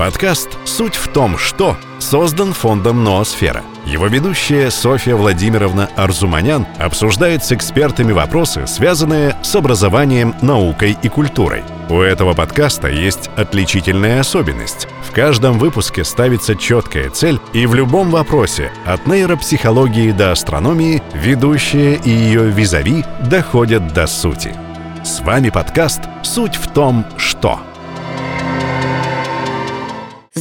Подкаст «Суть в том, что» создан фондом «Ноосфера». Его ведущая Софья Владимировна Арзуманян обсуждает с экспертами вопросы, связанные с образованием, наукой и культурой. У этого подкаста есть отличительная особенность. В каждом выпуске ставится четкая цель, и в любом вопросе, от нейропсихологии до астрономии, ведущая и ее визави доходят до сути. С вами подкаст «Суть в том, что».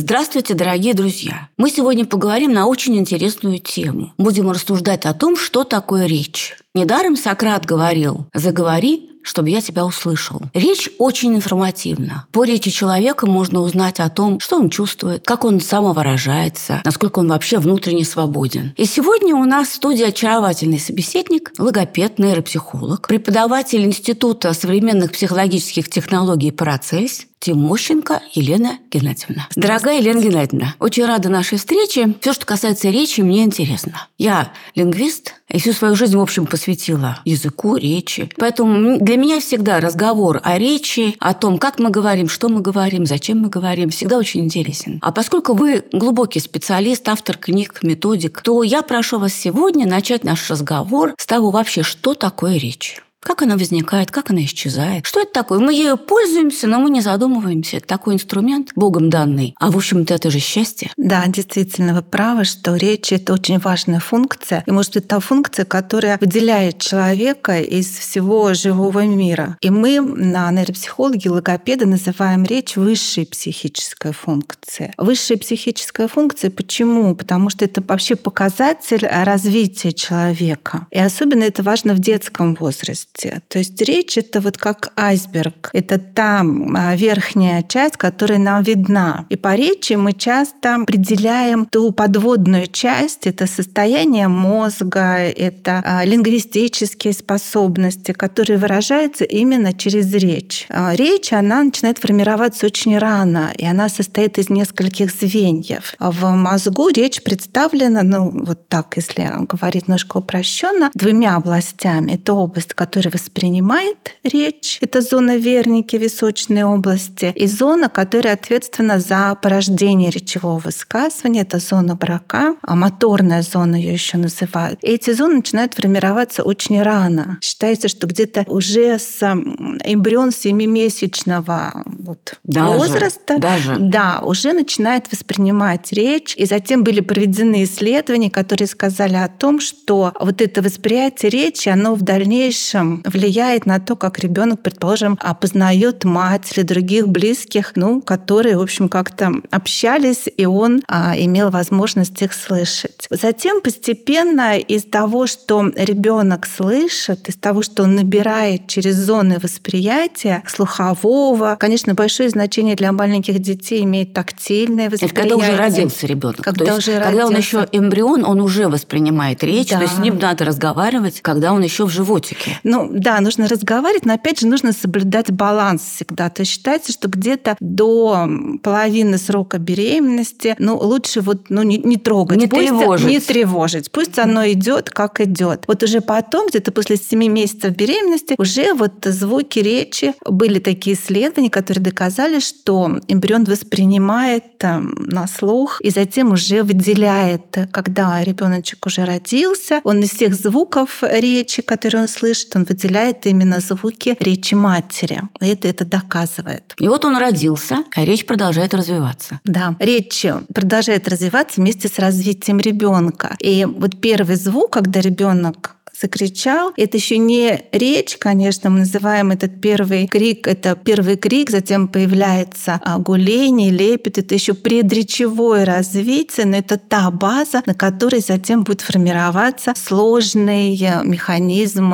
Здравствуйте, дорогие друзья! Мы сегодня поговорим на очень интересную тему. Будем рассуждать о том, что такое речь. Недаром Сократ говорил «заговори, чтобы я тебя услышал». Речь очень информативна. По речи человека можно узнать о том, что он чувствует, как он самовыражается, насколько он вообще внутренне свободен. И сегодня у нас в студии очаровательный собеседник, логопед, нейропсихолог, преподаватель Института современных психологических технологий «Парацельс», Тимощенко Елена Геннадьевна. Дорогая Елена Геннадьевна, очень рада нашей встрече. Все, что касается речи, мне интересно. Я лингвист и всю свою жизнь, в общем, посвятила языку, речи. Поэтому для меня всегда разговор о речи, о том, как мы говорим, что мы говорим, зачем мы говорим, всегда очень интересен. А поскольку вы глубокий специалист, автор книг, методик, то я прошу вас сегодня начать наш разговор с того вообще, что такое речь. Как она возникает, как она исчезает? Что это такое? Мы ею пользуемся, но мы не задумываемся. Это такой инструмент, Богом данный. А в общем-то это же счастье. Да, действительно, вы правы, что речь — это очень важная функция. И может быть та функция, которая выделяет человека из всего живого мира. И мы, на нейропсихологи, логопеды, называем речь высшей психической функцией. Высшая психическая функция почему? Потому что это вообще показатель развития человека. И особенно это важно в детском возрасте возрасте. То есть речь это вот как айсберг. Это та а, верхняя часть, которая нам видна. И по речи мы часто определяем ту подводную часть. Это состояние мозга, это а, лингвистические способности, которые выражаются именно через речь. А, речь, она начинает формироваться очень рано, и она состоит из нескольких звеньев. В мозгу речь представлена, ну вот так, если говорить немножко упрощенно, двумя областями. Это область, которая который воспринимает речь, это зона верники височной области, и зона, которая ответственна за порождение речевого высказывания, это зона брака, а моторная зона ее еще называют. И эти зоны начинают формироваться очень рано. Считается, что где-то уже с эмбрион семимесячного вот даже, возраста, даже. да, уже начинает воспринимать речь. И затем были проведены исследования, которые сказали о том, что вот это восприятие речи, оно в дальнейшем влияет на то, как ребенок, предположим, опознает мать или других близких, ну, которые, в общем, как-то общались, и он а, имел возможность их слышать. Затем постепенно из того, что ребенок слышит, из того, что он набирает через зоны восприятия слухового, конечно, большое значение для маленьких детей имеет тактильное восприятие. Это когда уже родился ребенок. Когда, то уже есть, когда он еще эмбрион, он уже воспринимает речь, да. то есть с ним надо разговаривать, когда он еще в животике. Ну, да, нужно разговаривать, но опять же нужно соблюдать баланс всегда. То есть считается, что где-то до половины срока беременности, ну, лучше вот ну, не, не трогать. Не Пусть, тревожить. Не тревожить. Пусть оно идет, как идет. Вот уже потом, где-то после 7 месяцев беременности, уже вот звуки речи, были такие исследования, которые доказали, что эмбрион воспринимает там, на слух и затем уже выделяет, когда ребеночек уже родился, он из всех звуков речи, которые он слышит, он выделяет именно звуки речи матери. И это это доказывает. И вот он родился, а речь продолжает развиваться. Да, речь продолжает развиваться вместе с развитием ребенка. И вот первый звук, когда ребенок закричал. Это еще не речь, конечно, мы называем этот первый крик, это первый крик, затем появляется гуление, лепет, это еще предречевое развитие, но это та база, на которой затем будет формироваться сложный механизм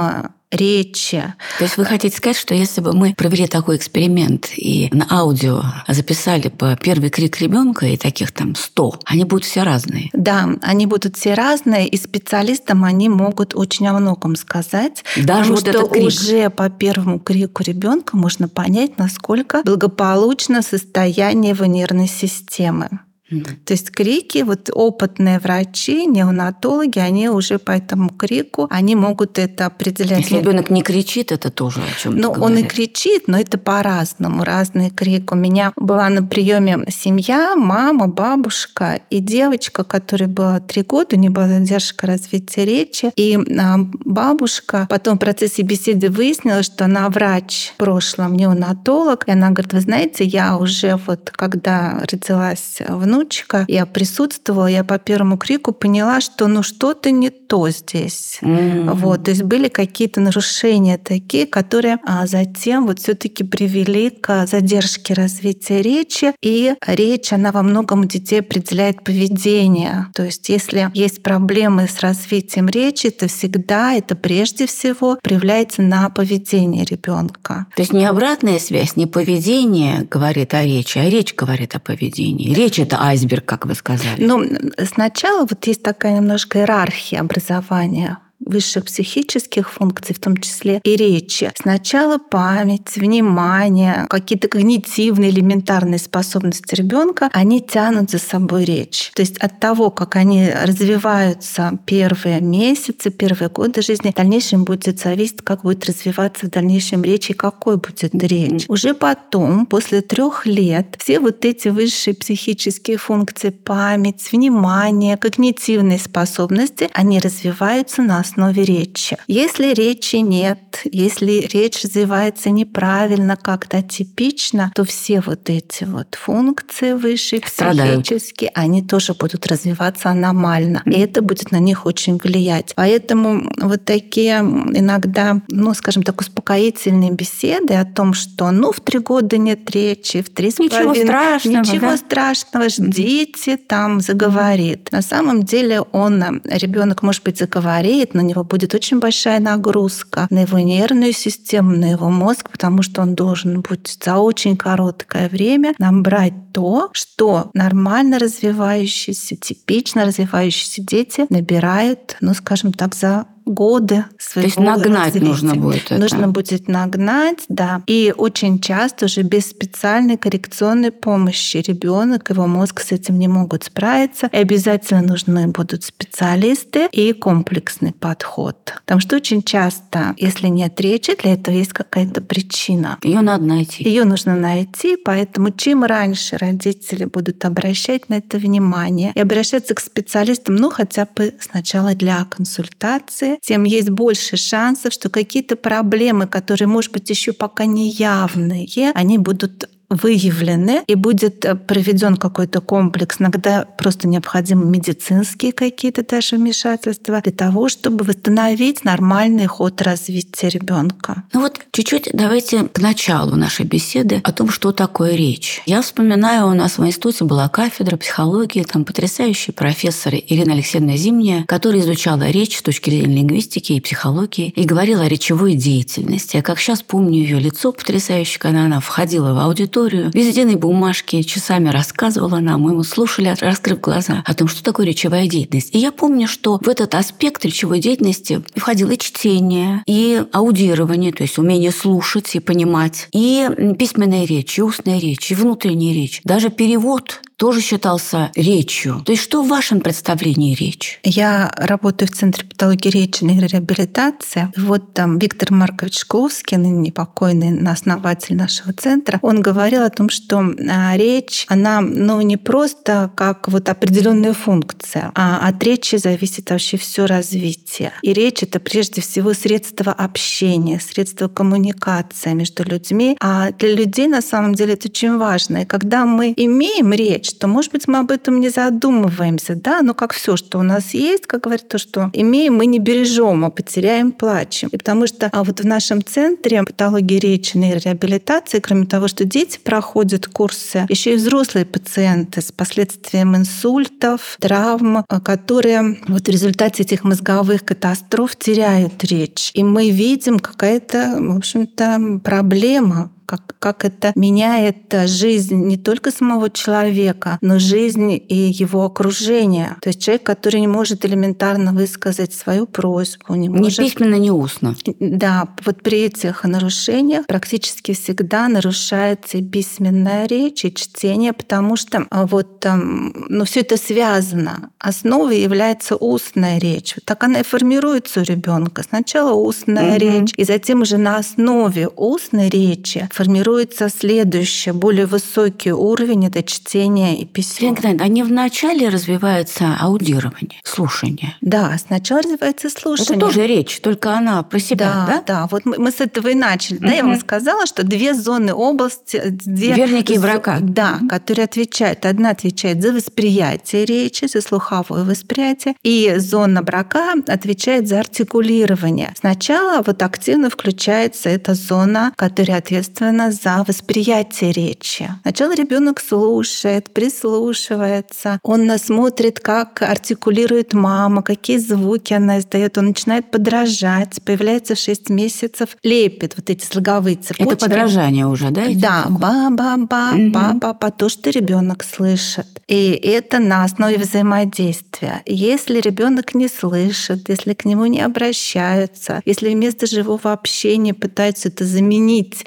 речи. То есть вы хотите сказать, что если бы мы провели такой эксперимент и на аудио записали бы первый крик ребенка и таких там 100, они будут все разные? Да, они будут все разные, и специалистам они могут очень о многом сказать. Даже потому вот что этот крик. уже по первому крику ребенка можно понять, насколько благополучно состояние его нервной системы. То есть крики, вот опытные врачи, неонатологи, они уже по этому крику, они могут это определять. Если ребенок не кричит, это тоже о чем Ну, он и кричит, но это по-разному, разный крик. У меня была на приеме семья, мама, бабушка и девочка, которой было три года, у нее была задержка развития речи. И а, бабушка потом в процессе беседы выяснила, что она врач в прошлом, неонатолог. И она говорит, вы знаете, я уже вот когда родилась внук, внучка, я присутствовала, я по первому крику поняла, что ну что-то не то здесь. Mm-hmm. Вот, то есть были какие-то нарушения такие, которые а, затем вот все-таки привели к задержке развития речи, и речь, она во многом у детей определяет поведение. То есть если есть проблемы с развитием речи, то всегда это прежде всего проявляется на поведении ребенка. То есть не обратная связь, не поведение говорит о речи, а речь говорит о поведении. Речь это айсберг, как вы сказали? Ну, сначала вот есть такая немножко иерархия образования высших психических функций, в том числе и речи. Сначала память, внимание, какие-то когнитивные, элементарные способности ребенка, они тянут за собой речь. То есть от того, как они развиваются первые месяцы, первые годы жизни, в дальнейшем будет зависеть, как будет развиваться в дальнейшем речь и какой будет речь. Уже потом, после трех лет, все вот эти высшие психические функции, память, внимание, когнитивные способности, они развиваются на основе речи. Если речи нет, если речь развивается неправильно, как-то типично, то все вот эти вот функции высшие психические, они тоже будут развиваться аномально. И это будет на них очень влиять. Поэтому вот такие иногда, ну, скажем так, успокоительные беседы о том, что ну в три года нет речи, в три с Ничего страшного. Ничего да? страшного, ждите, там заговорит. На самом деле он, ребенок, может быть, заговорит, на него будет очень большая нагрузка на его нервную систему, на его мозг, потому что он должен будет за очень короткое время набрать то, что нормально развивающиеся, типично развивающиеся дети набирают, ну, скажем так, за годы своего То есть нагнать развития. нужно будет это. Нужно будет нагнать, да. И очень часто уже без специальной коррекционной помощи ребенок, его мозг с этим не могут справиться. И обязательно нужны будут специалисты и комплексный подход. Потому что очень часто, если нет речи, для этого есть какая-то причина. Ее надо найти. Ее нужно найти, поэтому чем раньше родители будут обращать на это внимание и обращаться к специалистам, ну хотя бы сначала для консультации, тем есть больше шансов, что какие-то проблемы, которые, может быть, еще пока не явные, они будут выявлены и будет э, проведен какой-то комплекс. Иногда просто необходимы медицинские какие-то даже вмешательства для того, чтобы восстановить нормальный ход развития ребенка. Ну вот чуть-чуть давайте к началу нашей беседы о том, что такое речь. Я вспоминаю, у нас в институте была кафедра психологии, там потрясающий профессор Ирина Алексеевна Зимняя, которая изучала речь с точки зрения лингвистики и психологии и говорила о речевой деятельности. Я как сейчас помню ее лицо потрясающее, когда она входила в аудиторию историю, везде бумажки, часами рассказывала нам, мы ему слушали, раскрыв глаза, о том, что такое речевая деятельность. И я помню, что в этот аспект речевой деятельности входило чтение, и аудирование, то есть умение слушать и понимать, и письменная речь, и устная речь, и внутренняя речь, даже перевод тоже считался речью. То есть что в вашем представлении речь? Я работаю в Центре патологии речи и реабилитации. Вот там Виктор Маркович Шкловский, ныне покойный основатель нашего центра, он говорил о том, что а, речь, она ну, не просто как вот определенная функция, а от речи зависит вообще все развитие. И речь — это прежде всего средство общения, средство коммуникации между людьми. А для людей на самом деле это очень важно. И когда мы имеем речь, что, может быть, мы об этом не задумываемся, да, но как все, что у нас есть, как говорят, то, что имеем, мы не бережем, а потеряем, плачем. И потому что а вот в нашем центре патологии речи и реабилитации, кроме того, что дети проходят курсы, еще и взрослые пациенты с последствием инсультов, травм, а, которые вот в результате этих мозговых катастроф теряют речь. И мы видим какая-то, в общем-то, проблема как, как это меняет жизнь не только самого человека, но жизнь и его окружения. То есть человек, который не может элементарно высказать свою просьбу, не может... Ни письменно, ни устно. Да, вот при этих нарушениях практически всегда нарушается и письменная речь, и чтение, потому что а, вот там, ну, все это связано. Основой является устная речь. Так она и формируется у ребенка. Сначала устная угу. речь, и затем уже на основе устной речи формируется следующий, более высокий уровень это чтение и письмо. Они вначале развивается аудирование, слушание. Да, сначала развивается слушание. Это тоже речь, только она про себя, да? Да, да. Вот мы, мы с этого и начали. Угу. Да, я вам сказала, что две зоны области, две верники и врага, да, которые отвечают. Одна отвечает за восприятие речи, за слуховое восприятие, и зона брака отвечает за артикулирование. Сначала вот активно включается эта зона, которая ответственна за восприятие речи. Сначала ребенок слушает, прислушивается, он смотрит, как артикулирует мама, какие звуки она издает, он начинает подражать, появляется в 6 месяцев, лепит вот эти слоговые цепочки. Это подражание уже, да? Да, ба-ба-ба, ба-ба-ба, то, что ребенок слышит. И это на основе взаимодействия. Если ребенок не слышит, если к нему не обращаются, если вместо живого общения пытаются это заменить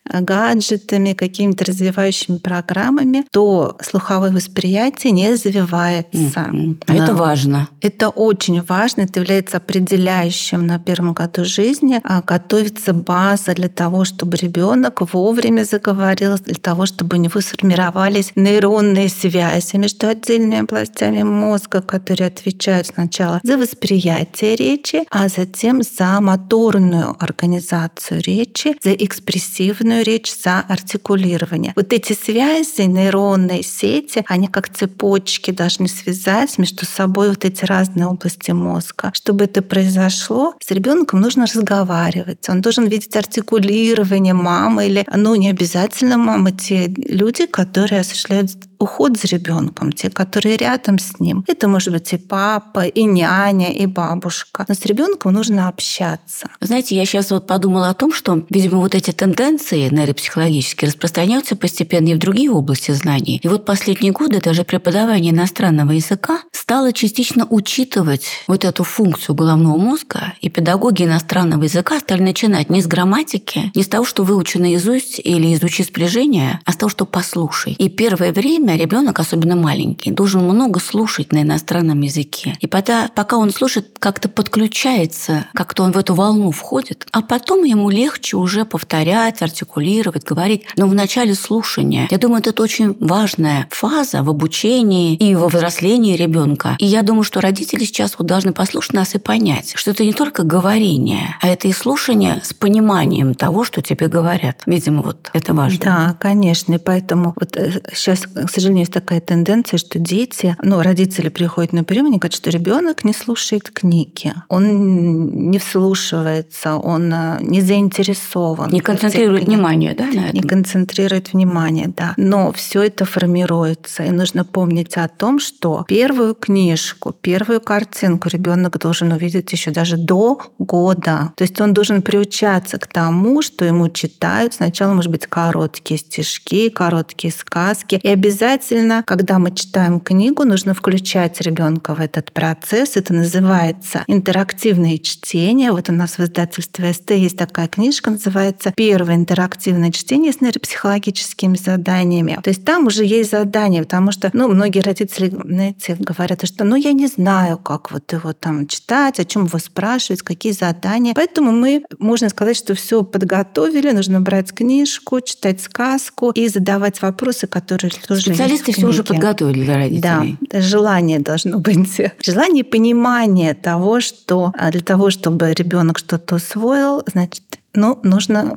гаджетами, какими-то развивающими программами, то слуховое восприятие не развивается. Mm-hmm. А это важно. Это очень важно. Это является определяющим на первом году жизни. А готовится база для того, чтобы ребенок вовремя заговорил, для того, чтобы у него сформировались нейронные связи между отдельными областями мозга, которые отвечают сначала за восприятие речи, а затем за моторную организацию речи, за экспрессивную речь, за артикулирование. Вот эти связи, нейронные сети, они как цепочки должны связать между собой вот эти разные области мозга. Чтобы это произошло, с ребенком нужно разговаривать. Он должен видеть артикулирование мамы или, ну, не обязательно мамы, те люди, которые осуществляют уход за ребенком, те, которые рядом с ним. Это может быть и папа, и няня, и бабушка. Но с ребенком нужно общаться. Знаете, я сейчас вот подумала о том, что, видимо, вот эти тенденции нейропсихологические распространяются постепенно и в другие области знаний. И вот последние годы даже преподавание иностранного языка стало частично учитывать вот эту функцию головного мозга, и педагоги иностранного языка стали начинать не с грамматики, не с того, что выучи наизусть или изучи спряжение, а с того, что послушай. И первое время ребенок, особенно маленький, должен много слушать на иностранном языке. И пока, пока он слушает, как-то подключается, как-то он в эту волну входит, а потом ему легче уже повторять, артикулировать, говорить. Но в начале слушания, я думаю, это очень важная фаза в обучении и во взрослении ребенка. И я думаю, что родители сейчас вот должны послушать нас и понять, что это не только говорение, а это и слушание с пониманием того, что тебе говорят. Видимо, вот это важно. Да, конечно. И поэтому вот сейчас, э, к сожалению, есть такая тенденция, что дети, ну, родители приходят на прием, и говорят, что ребенок не слушает книги, он не вслушивается, он э, не заинтересован. Не концентрирует внимание, да, на этом? Не концентрирует внимание, да. Но все это формируется, и нужно помнить о том, что первую книжку, первую картинку ребенок должен увидеть еще даже до года. То есть он должен приучаться к тому, что ему читают. Сначала, может быть, короткие стишки, короткие сказки, и обязательно когда мы читаем книгу, нужно включать ребенка в этот процесс. Это называется интерактивное чтение. Вот у нас в издательстве СТ есть такая книжка, называется «Первое интерактивное чтение с нейропсихологическими заданиями». То есть там уже есть задания, потому что ну, многие родители, знаете, говорят, что ну я не знаю, как вот его там читать, о чем его спрашивать, какие задания. Поэтому мы, можно сказать, что все подготовили, нужно брать книжку, читать сказку и задавать вопросы, которые тоже Специалисты все уже подготовили для родителей. Да, желание должно быть. Желание понимания того, что а, для того, чтобы ребенок что-то усвоил, значит, ну, нужно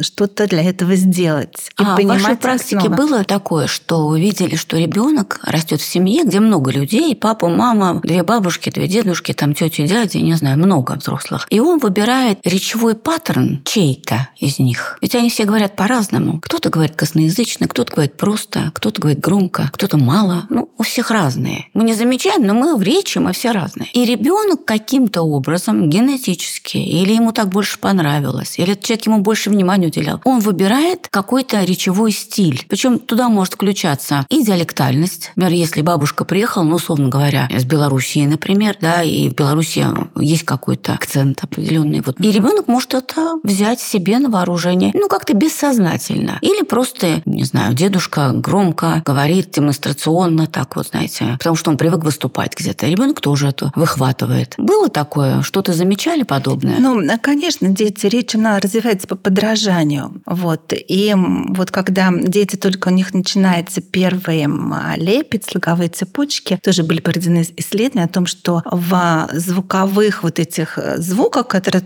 что-то для этого сделать. И а в вашей практике основы. было такое, что вы видели, что ребенок растет в семье, где много людей, папа, мама, две бабушки, две дедушки, там тети, дяди, не знаю, много взрослых. И он выбирает речевой паттерн чей-то из них. Ведь они все говорят по-разному. Кто-то говорит косноязычно, кто-то говорит просто, кто-то говорит громко, кто-то мало. Ну, у всех разные. Мы не замечаем, но мы в речи, мы все разные. И ребенок каким-то образом генетически, или ему так больше понравилось, нравилось, или этот человек ему больше внимания уделял. Он выбирает какой-то речевой стиль. Причем туда может включаться и диалектальность. Например, если бабушка приехала, ну, условно говоря, из Белоруссии, например, да, и в Беларуси есть какой-то акцент определенный. Вот. И ребенок может это взять себе на вооружение, ну, как-то бессознательно. Или просто, не знаю, дедушка громко говорит демонстрационно, так вот, знаете, потому что он привык выступать где-то. Ребенок тоже это выхватывает. Было такое? Что-то замечали подобное? Ну, конечно, дети, речь, она развивается по подражанию. Вот. И вот когда дети только у них начинается первый лепет, слоговые цепочки, тоже были проведены исследования о том, что в звуковых вот этих звуках, которые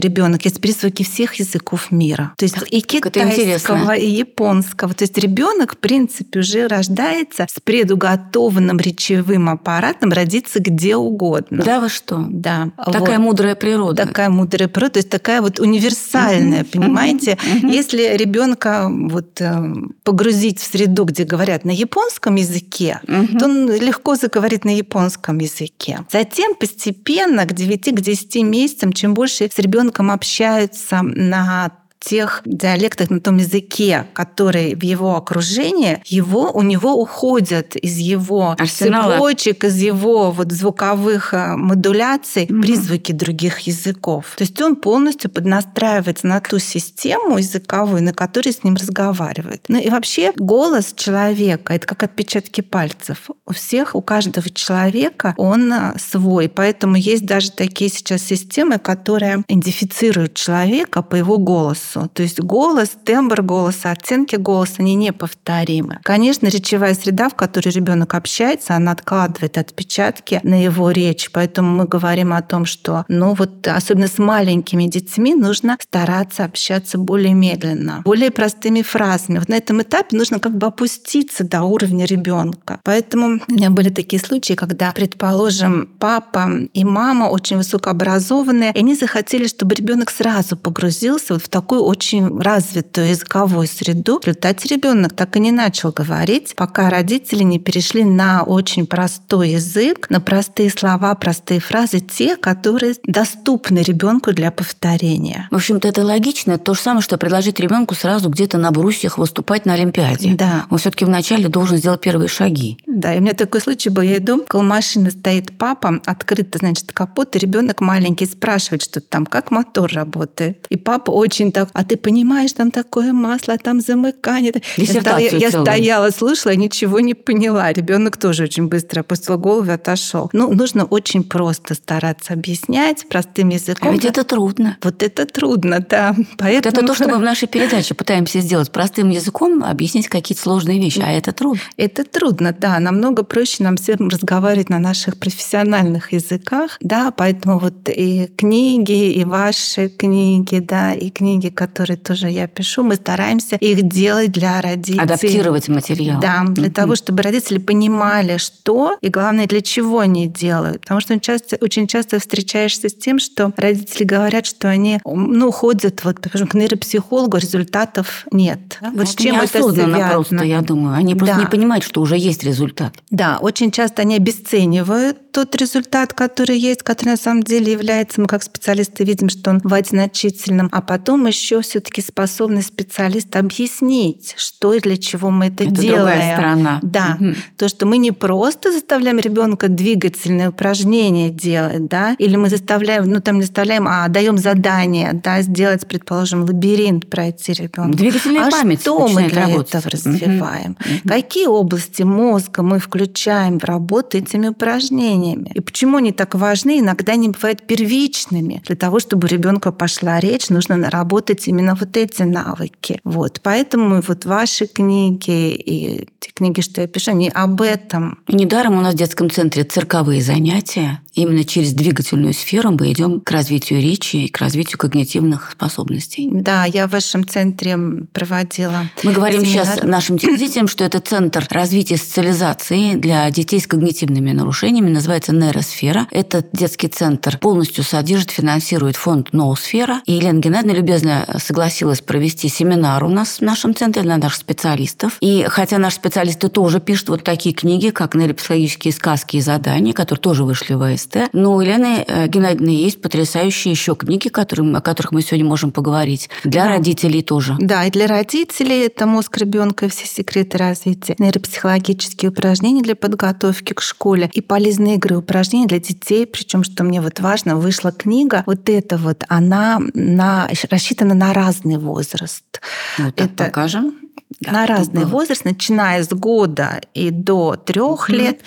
ребенок, есть призвуки всех языков мира. То есть и китайского, и японского. То есть ребенок, в принципе, уже рождается с предуготованным речевым аппаратом родиться где угодно. Да, вы что? Да. Такая вот. мудрая природа. Такая мудрая природа, то есть такая вот универсальная, понимаете? Если ребенка вот э, погрузить в среду, где говорят на японском языке, то он легко заговорит на японском языке. Затем постепенно к 9-10 месяцам, чем больше с ребенком общаются на тех диалектах на том языке, который в его окружении, его, у него уходят из его Арсенала. цепочек, из его вот звуковых э, модуляций mm-hmm. призвуки других языков. То есть он полностью поднастраивается на ту систему языковую, на которой с ним разговаривает. Ну и вообще голос человека — это как отпечатки пальцев. У всех, у каждого человека он э, свой. Поэтому есть даже такие сейчас системы, которые идентифицируют человека по его голосу голосу. То есть голос, тембр голоса, оттенки голоса, они неповторимы. Конечно, речевая среда, в которой ребенок общается, она откладывает отпечатки на его речь. Поэтому мы говорим о том, что, ну вот, особенно с маленькими детьми, нужно стараться общаться более медленно, более простыми фразами. Вот на этом этапе нужно как бы опуститься до уровня ребенка. Поэтому у меня были такие случаи, когда, предположим, папа и мама очень высокообразованные, и они захотели, чтобы ребенок сразу погрузился вот в такой такую очень развитую языковую среду. В результате ребенок так и не начал говорить, пока родители не перешли на очень простой язык, на простые слова, простые фразы, те, которые доступны ребенку для повторения. В общем-то, это логично. Это то же самое, что предложить ребенку сразу где-то на брусьях выступать на Олимпиаде. Да. Он все-таки вначале должен сделать первые шаги. Да, и у меня такой случай был. Я иду, около машины стоит папа, открыто, значит, капот, и ребенок маленький спрашивает, что там, как мотор работает. И папа очень так а ты понимаешь, там такое масло, там замыкание. Я, я стояла, слушала, ничего не поняла. Ребенок тоже очень быстро опустил голову и отошел. Ну, нужно очень просто стараться объяснять простым языком. А ведь это трудно. Вот это трудно, да. Поэтому... Это то, что мы в нашей передаче пытаемся сделать. Простым языком объяснить какие-то сложные вещи, а это трудно. Это трудно, да. Намного проще нам всем разговаривать на наших профессиональных языках, да, поэтому вот и книги, и ваши книги, да, и книги, которые тоже я пишу, мы стараемся их делать для родителей. Адаптировать материал. Да, для mm-hmm. того, чтобы родители понимали, что и, главное, для чего они делают. Потому что часто, очень часто встречаешься с тем, что родители говорят, что они ну, ходят вот, скажем, к нейропсихологу, результатов нет. Да? Вот с чем это связано? просто, я думаю. Они просто да. не понимают, что уже есть результат. Да, очень часто они обесценивают тот результат, который есть, который на самом деле является, мы как специалисты видим, что он бывает значительным, а потом еще еще все-таки способный специалист объяснить, что и для чего мы это, это делаем. Другая сторона. Да. Угу. То, что мы не просто заставляем ребенка двигательные упражнения делать, да, или мы заставляем, ну там не заставляем, а даем задание, да, сделать, предположим, лабиринт пройти ребенку. Двигательная а память. Что мы для работать. этого развиваем? Угу. Какие области мозга мы включаем в работу этими упражнениями? И почему они так важны? Иногда они бывают первичными. Для того, чтобы у ребенка пошла речь, нужно наработать развить именно вот эти навыки. Вот. Поэтому вот ваши книги и те книги, что я пишу, они об этом. Недаром у нас в детском центре цирковые занятия. Именно через двигательную сферу мы идем к развитию речи и к развитию когнитивных способностей. Да, я в вашем центре проводила. Мы говорим семинар. сейчас нашим телезрителям, что это центр развития социализации для детей с когнитивными нарушениями, называется нейросфера. Этот детский центр полностью содержит, финансирует фонд Ноусфера. И Елена Геннадьевна любезно согласилась провести семинар у нас в нашем центре для наших специалистов. И хотя наши специалисты тоже пишут вот такие книги, как нейропсихологические сказки и задания, которые тоже вышли в СТ. Но у Елены э, Геннадьевны есть потрясающие еще книги, которые, о которых мы сегодня можем поговорить. Для да. родителей тоже. Да, и для родителей это мозг ребенка и все секреты развития, нейропсихологические упражнения для подготовки к школе и полезные игры упражнения для детей. Причем, что мне вот важно, вышла книга, вот эта вот, она на, рассчитана на разный возраст. Вот так это покажем. Да, на разный было. возраст, начиная с года и до трех угу. лет,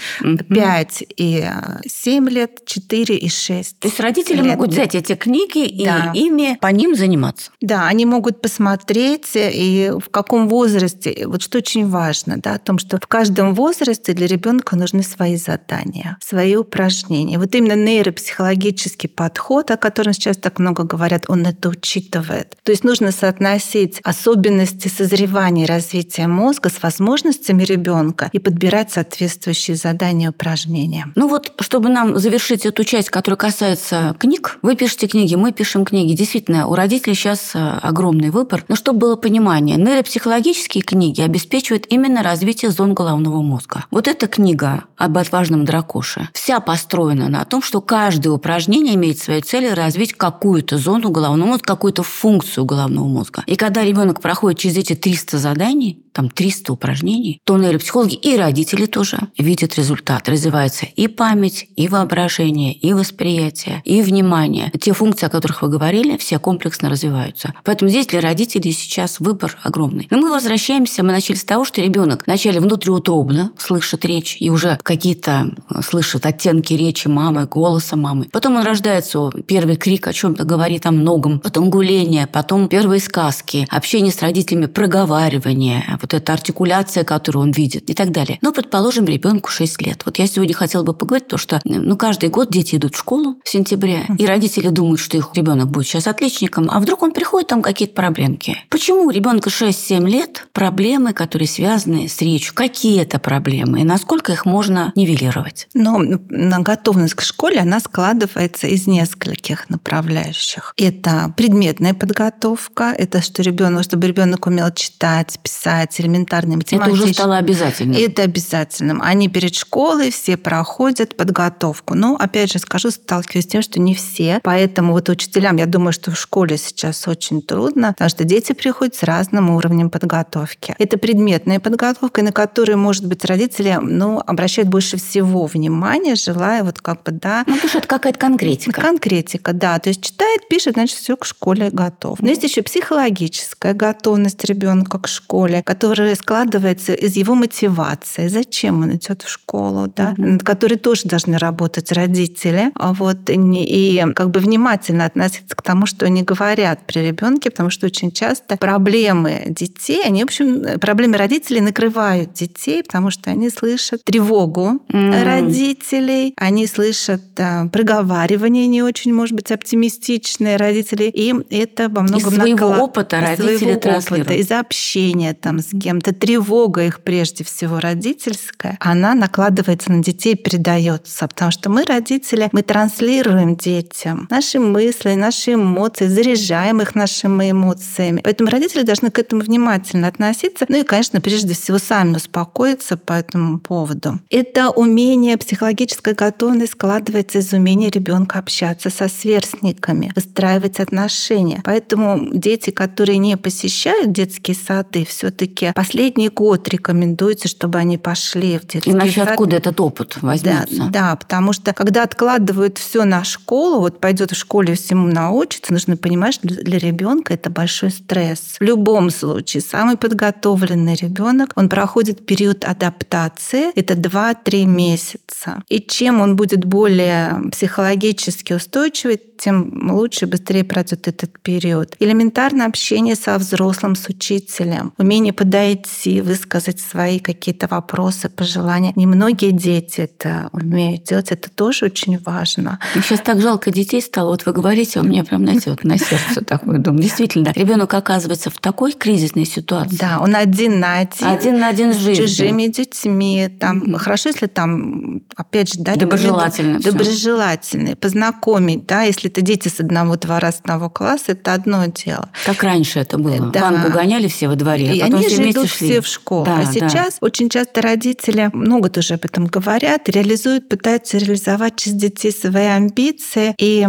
пять и семь лет, четыре и шесть. То есть родители лет. могут взять эти книги да. и ими по ним заниматься. Да, они могут посмотреть и в каком возрасте. Вот что очень важно, да, о том, что в каждом возрасте для ребенка нужны свои задания, свои упражнения. Вот именно нейропсихологический подход, о котором сейчас так много говорят, он это учитывает. То есть нужно соотносить особенности созревания развития мозга с возможностями ребенка и подбирать соответствующие задания упражнения. Ну вот, чтобы нам завершить эту часть, которая касается книг, вы пишете книги, мы пишем книги. Действительно, у родителей сейчас э, огромный выбор. Но чтобы было понимание, нейропсихологические книги обеспечивают именно развитие зон головного мозга. Вот эта книга об отважном дракоше вся построена на том, что каждое упражнение имеет своей целью развить какую-то зону головного мозга, какую-то функцию головного мозга. И когда ребенок проходит через эти 300 заданий, заданий, там 300 упражнений, то нейропсихологи и родители тоже видят результат. Развивается и память, и воображение, и восприятие, и внимание. Те функции, о которых вы говорили, все комплексно развиваются. Поэтому здесь для родителей сейчас выбор огромный. Но мы возвращаемся, мы начали с того, что ребенок вначале внутриутробно слышит речь и уже какие-то э, слышит оттенки речи мамы, голоса мамы. Потом он рождается, первый крик о чем-то говорит о многом, потом гуление, потом первые сказки, общение с родителями, проговаривание, проговаривание, вот эта артикуляция, которую он видит и так далее. Но, предположим, ребенку 6 лет. Вот я сегодня хотела бы поговорить, то, что ну, каждый год дети идут в школу в сентябре, и родители думают, что их ребенок будет сейчас отличником, а вдруг он приходит, там какие-то проблемки. Почему у ребенка 6-7 лет проблемы, которые связаны с речью? Какие это проблемы? И насколько их можно нивелировать? Но готовность к школе она складывается из нескольких направляющих. Это предметная подготовка, это что ребенок, чтобы ребенок умел читать, писать, элементарные математики. Это уже стало обязательным. Это обязательным. Они перед школой все проходят подготовку. Но, опять же, скажу, сталкиваюсь с тем, что не все. Поэтому вот учителям, я думаю, что в школе сейчас очень трудно, потому что дети приходят с разным уровнем подготовки. Это предметная подготовка, на которую, может быть, родители ну, обращают больше всего внимания, желая вот как бы, да... Ну, потому что это какая-то конкретика. Конкретика, да. То есть читает, пишет, значит, все к школе готов. Но есть еще психологическая готовность ребенка к школе которая складывается из его мотивации. Зачем он идет в школу, да, mm-hmm. над которой тоже должны работать родители. А вот и, как бы внимательно относиться к тому, что они говорят при ребенке, потому что очень часто проблемы детей, они, в общем, проблемы родителей накрывают детей, потому что они слышат тревогу mm-hmm. родителей, они слышат да, проговаривание не очень, может быть, оптимистичные родители, и это во многом из своего наклад... опыта родители своего опыта, из общения общение там с кем-то, тревога их прежде всего родительская, она накладывается на детей и передается. Потому что мы, родители, мы транслируем детям наши мысли, наши эмоции, заряжаем их нашими эмоциями. Поэтому родители должны к этому внимательно относиться. Ну и, конечно, прежде всего сами успокоиться по этому поводу. Это умение, психологическая готовность складывается из умения ребенка общаться со сверстниками, выстраивать отношения. Поэтому дети, которые не посещают детские сады, все-таки последний год рекомендуется, чтобы они пошли в детский Иначе сад. откуда этот опыт возьмется? Да, да, потому что когда откладывают все на школу, вот пойдет в школе всему научиться, нужно понимать, что для ребенка это большой стресс. В любом случае, самый подготовленный ребенок, он проходит период адаптации, это 2-3 месяца. И чем он будет более психологически устойчивый, тем лучше, быстрее пройдет этот период. Элементарное общение со взрослым, с учителем, умение подойти, высказать свои какие-то вопросы, пожелания. Немногие дети это умеют делать, это тоже очень важно. Сейчас так жалко детей стало. Вот вы говорите, у меня прям, знаете, вот на сердце такой дом. Действительно, ребенок оказывается в такой кризисной ситуации. Да, он один на один. Один на один с жизнью. чужими детьми. Там. Хорошо, если там, опять же, да, доброжелательно. Доброжелательный, познакомить, да, если это дети с одного двора, с одного класса, это одно дело. Как раньше это было. Да. Вангу гоняли все во дворе А и они же идут шли. все в школу. Да, а да. сейчас очень часто родители много тоже об этом говорят, реализуют, пытаются реализовать через детей свои амбиции, и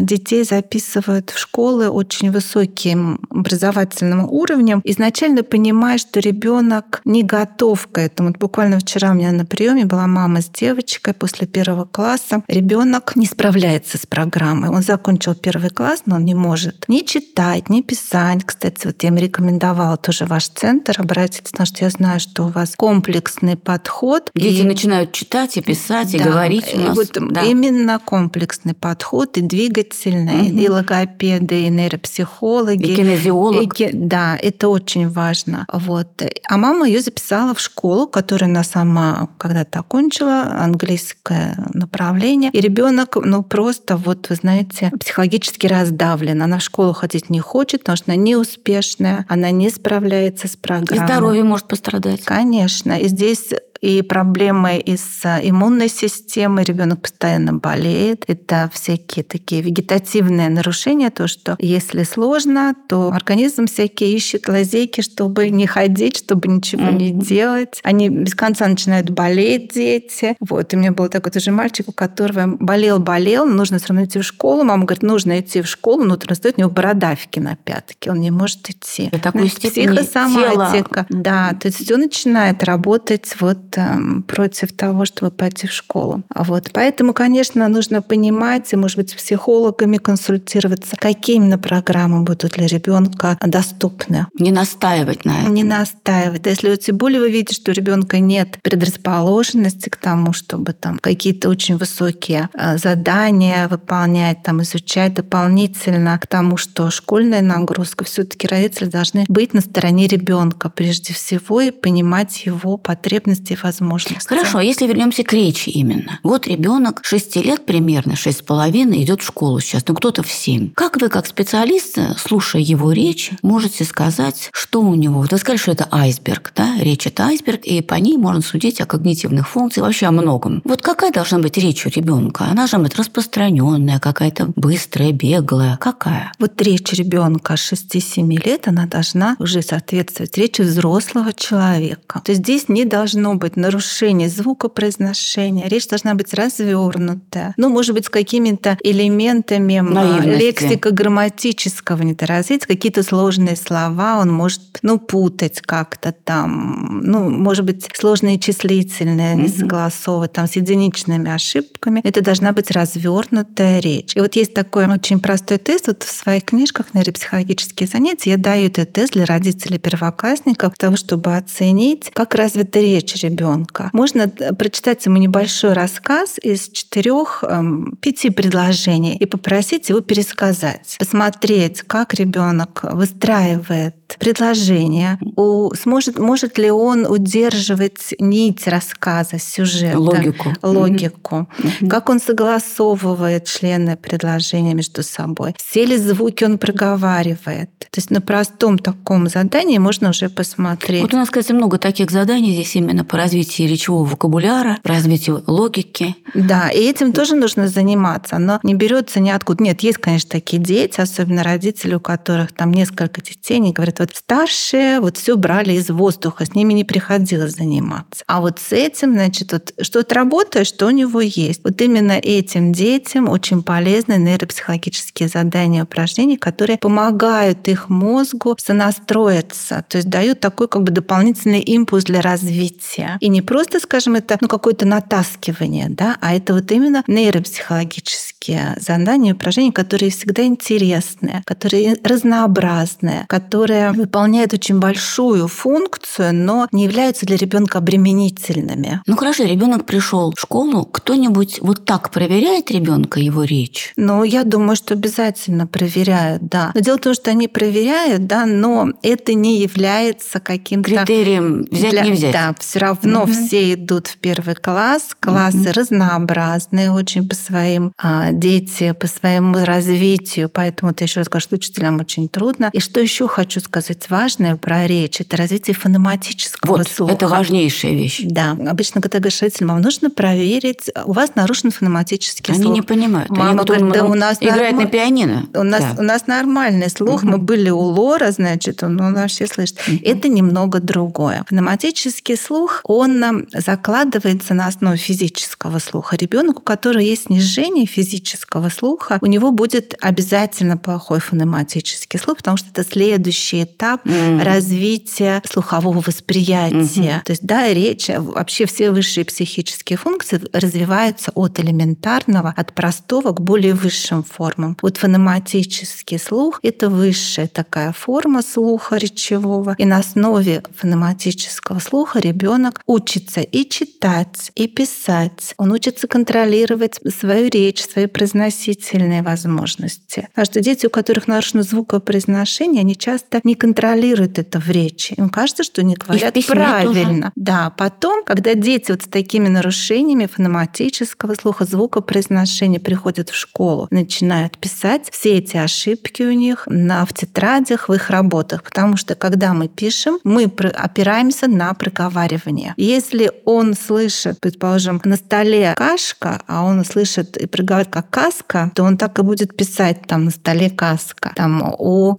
детей записывают в школы очень высоким образовательным уровнем, изначально понимая, что ребенок не готов к этому. Вот буквально вчера у меня на приеме была мама с девочкой после первого класса. Ребенок не справляется с программой. Он закончил первый класс, но он не может ни читать, ни писать. Кстати, вот я им рекомендовала тоже ваш центр обратиться, потому что я знаю, что у вас комплексный подход. Дети И- начинают читать и писать, и да, говорить у и нас. Вот да. Именно комплексный подход и двигательный, Мгм. и логопеды, и нейропсихологи. И кинезиолог. И ки- Да, это очень важно. Вот. А мама ее записала в школу, которую она сама когда-то окончила, английское направление. И ребенок, ну просто вот, вы знаете, психологически раздавлен. Она в школу ходить не хочет, потому что она неуспешная, она не справляется с И программой. здоровье может пострадать. Конечно. И здесь и проблемы и с иммунной системой, ребенок постоянно болеет. Это всякие такие вегетативные нарушения, то, что если сложно, то организм всякие ищет лазейки, чтобы не ходить, чтобы ничего не Мгм. делать. Они без конца начинают болеть, дети. Вот. И у меня был такой тоже мальчик, у которого болел-болел, нужно все равно идти в школу. Мама говорит, нужно идти в школу, но растет у него бородавки на пятке, он не может идти. До такой Ну, степени Психосоматика. Да, то есть все начинает работать вот против того, чтобы пойти в школу. А Вот. Поэтому, конечно, нужно понимать и, может быть, с психологами консультироваться, какие именно программы будут для ребенка доступны. Не настаивать на этом. Не настаивать. Если тем более вы видите, что у ребенка нет предрасположенности к тому, чтобы там какие-то очень высокие э, задания выполнять, там, изучать дополнительно к тому, что школьная нагрузка, все-таки родители должны быть на стороне ребенка прежде всего и понимать его потребности возможности. Хорошо, а если вернемся к речи именно. Вот ребенок 6 лет примерно, шесть с половиной, идет в школу сейчас, ну кто-то в 7. Как вы, как специалист, слушая его речь, можете сказать, что у него? Вы сказали, что это айсберг, да? Речь это айсберг, и по ней можно судить о когнитивных функциях, вообще о многом. Вот какая должна быть речь у ребенка? Она должна быть распространенная, какая-то быстрая, беглая. Какая? Вот речь ребенка 6-7 лет, она должна уже соответствовать речи взрослого человека. То есть здесь не должно быть нарушения звукопроизношения. Речь должна быть развернутая. Ну, может быть, с какими-то элементами Наивности. лексико-грамматического недоразвития, какие-то сложные слова он может, ну, путать как-то там. Ну, может быть, сложные числительные, Мгм. несогласовывать там с единичными ошибками. Это должна быть развернутая речь. И вот есть такой очень простой тест. Вот в своих книжках нейропсихологические занятия я даю этот тест для родителей первоклассников, для того, чтобы оценить, как развита речь ребенка. Можно э, прочитать ему небольшой рассказ из четырех, эм, пяти предложений и попросить его пересказать, посмотреть, как ребенок выстраивает предложение, у, сможет, может ли он удерживать нить рассказа, сюжета, Логику. логику, Мгм. как он согласовывает члены предложения между собой, все ли звуки он проговаривает. То есть на простом таком задании можно уже посмотреть. Вот у нас, кстати, много таких заданий здесь именно по развитию речевого вокабуляра, развитию логики. Да, и этим тоже нужно заниматься. Оно не берется ниоткуда. Нет, есть, конечно, такие дети, особенно родители, у которых там несколько детей, они говорят, вот старшие вот все брали из воздуха, с ними не приходилось заниматься. А вот с этим, значит, вот что-то работает, что у него есть. Вот именно этим детям очень полезны нейропсихологические задания, упражнения, которые помогают их мозгу сонастроиться, то есть дают такой как бы дополнительный импульс для развития. И не просто, скажем, это ну, какое-то натаскивание, да, а это вот именно нейропсихологические задания, упражнения, которые всегда интересные, которые разнообразные, которые выполняют очень большую функцию, но не являются для ребенка обременительными. Ну хорошо, ребенок пришел в школу, кто-нибудь вот так проверяет ребенка его речь? Ну, я думаю, что обязательно проверяют, да. Но дело в том, что они проверяют, да, но это не является каким-то Критерием взять, для- не взять. Да, все равно Мгм. все идут в первый класс. Классы Мгм. разнообразные очень по своим а, дети по своему развитию, поэтому это еще раз что учителям очень трудно. И что еще хочу сказать важное про речь, это развитие фонематического вот, слуха. Это важнейшая вещь. Да. Обычно, когда говоришь родителям, вам нужно проверить, у вас нарушен фонематический Они слух. не понимают. Мама Они говорит, да у нас играет норм... на пианино. У нас, да. у нас нормальный слух. Угу. Мы были у Лора, значит, он, он вообще слышит. Угу. Это немного другое. Фонематический слух, он закладывается на основе физического слуха. Ребенок, у которого есть снижение физического слуха, у него будет обязательно плохой фонематический слух, потому что это следующий этап mm. развития слухового восприятия. Mm-hmm. То есть, да, речь, вообще все высшие психические функции развиваются от элементарного, от простого к более высшим формам. Вот фонематический слух — это высшая такая форма слуха речевого. И на основе фонематического слуха ребенок учится и читать, и писать. Он учится контролировать свою речь, свои произносительные возможности. Потому что дети, у которых нарушено звукопроизношение, они часто не контролируют это в речи. Им кажется, что они говорят правильно. Тоже. Да, потом, когда дети вот с такими нарушениями фонематического слуха, звукопроизношения приходят в школу, начинают писать все эти ошибки у них на, в тетрадях, в их работах. Потому что когда мы пишем, мы опираемся на проговаривание. Если он слышит, предположим, на столе кашка, а он слышит и проговаривает как каска, то он так и будет писать там на столе каска. Там у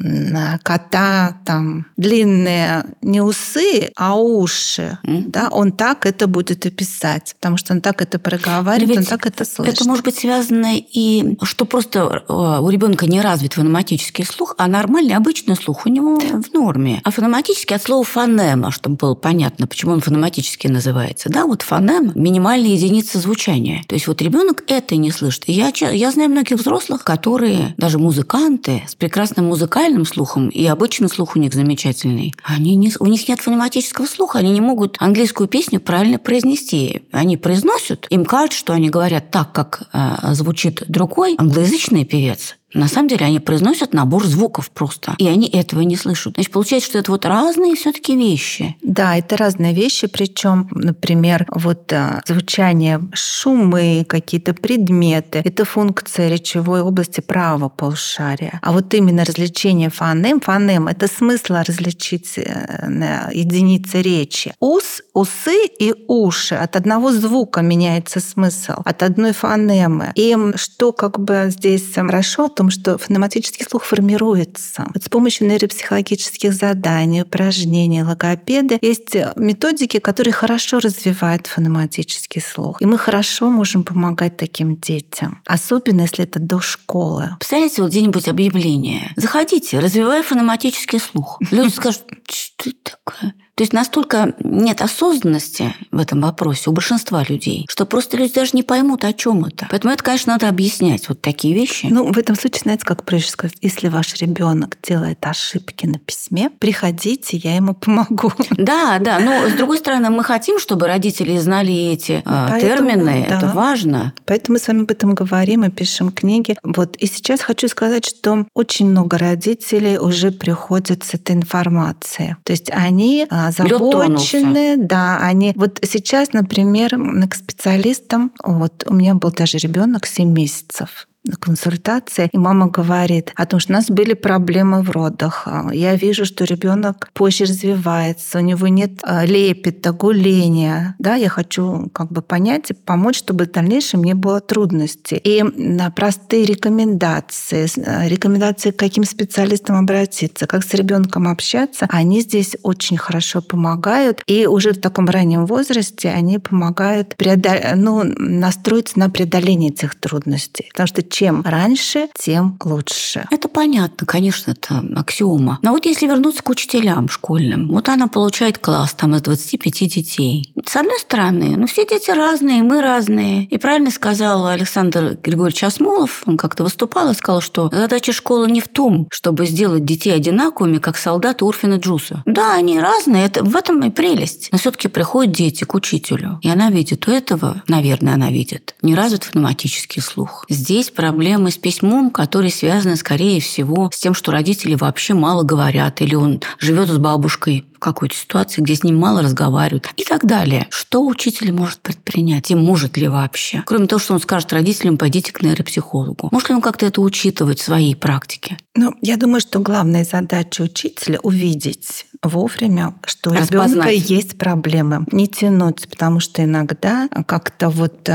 кота там длинные не усы, а уши. Mm. Да, он так это будет и писать, потому что он так это проговаривает, он так это слышит. Это может быть связано и что просто э, у ребенка не развит фонематический слух, а нормальный обычный слух у него в норме. А фонематический от слова фонема, чтобы было понятно, почему он фонематически называется. Да, вот фонема – минимальная единица звучания. То есть вот ребенок это не слышит. И я, я знаю многих взрослых, которые, даже музыканты, с прекрасным музыкальным слухом, и обычный слух у них замечательный, они не, у них нет фонематического слуха, они не могут английскую песню правильно произнести. Они произносят, им кажется, что они говорят так, как э, звучит другой англоязычный певец, на самом деле они произносят набор звуков просто, и они этого не слышат. Значит, получается, что это вот разные все таки вещи. Да, это разные вещи, причем, например, вот а, звучание, шумы, какие-то предметы, это функция речевой области правого полушария. А вот именно развлечение фонем, фонем — это смысл различить э, единицы речи. Ус, усы и уши. От одного звука меняется смысл, от одной фонемы. И что как бы здесь хорошо, том, что фонематический слух формируется. Вот с помощью нейропсихологических заданий, упражнений, логопеды есть методики, которые хорошо развивают фонематический слух. И мы хорошо можем помогать таким детям, особенно если это до школы. Представляете, вот где-нибудь объявление. Заходите, развивая фонематический слух. Люди скажут, что это такое? То есть настолько нет осознанности в этом вопросе у большинства людей, что просто люди даже не поймут, о чем это. Поэтому это, конечно, надо объяснять вот такие вещи. Ну, в этом случае, знаете, как проще сказать, если ваш ребенок делает ошибки на письме, приходите, я ему помогу. Да, да. Но с другой стороны, мы хотим, чтобы родители знали эти а, Поэтому, термины. Да. Это важно. Поэтому мы с вами об этом говорим и пишем книги. Вот. И сейчас хочу сказать, что очень много родителей уже приходят с этой информацией. То есть они а, озабочены, да, они вот сейчас, например, к специалистам, вот у меня был даже ребенок 7 месяцев, на консультации, и мама говорит о том, что у нас были проблемы в родах. Я вижу, что ребенок позже развивается, у него нет а, лепета, гуления. Да, я хочу как бы понять и помочь, чтобы в дальнейшем не было трудностей. И простые рекомендации, а, рекомендации, к каким специалистам обратиться, как с ребенком общаться, они здесь очень хорошо помогают. И уже в таком раннем возрасте они помогают преодол... ну, настроиться на преодоление этих трудностей. Потому что чем раньше, тем лучше. Это понятно, конечно, это аксиома. Но вот если вернуться к учителям школьным, вот она получает класс там из 25 детей. С одной стороны, ну все дети разные, мы разные. И правильно сказал Александр Григорьевич Осмолов, он как-то выступал и сказал, что задача школы не в том, чтобы сделать детей одинаковыми, как солдаты Урфина Джуса. Да, они разные, это, в этом и прелесть. Но все таки приходят дети к учителю, и она видит у этого, наверное, она видит, не развит фонематический слух. Здесь проблемы с письмом, которые связаны, скорее всего, с тем, что родители вообще мало говорят, или он живет с бабушкой в какой-то ситуации, где с ним мало разговаривают и так далее. Что учитель может предпринять? И может ли вообще? Кроме того, что он скажет родителям, пойдите к нейропсихологу. Может ли он как-то это учитывать в своей практике? Ну, я думаю, что главная задача учителя увидеть вовремя, что у ребенка есть проблемы. Не тянуть, потому что иногда как-то вот э,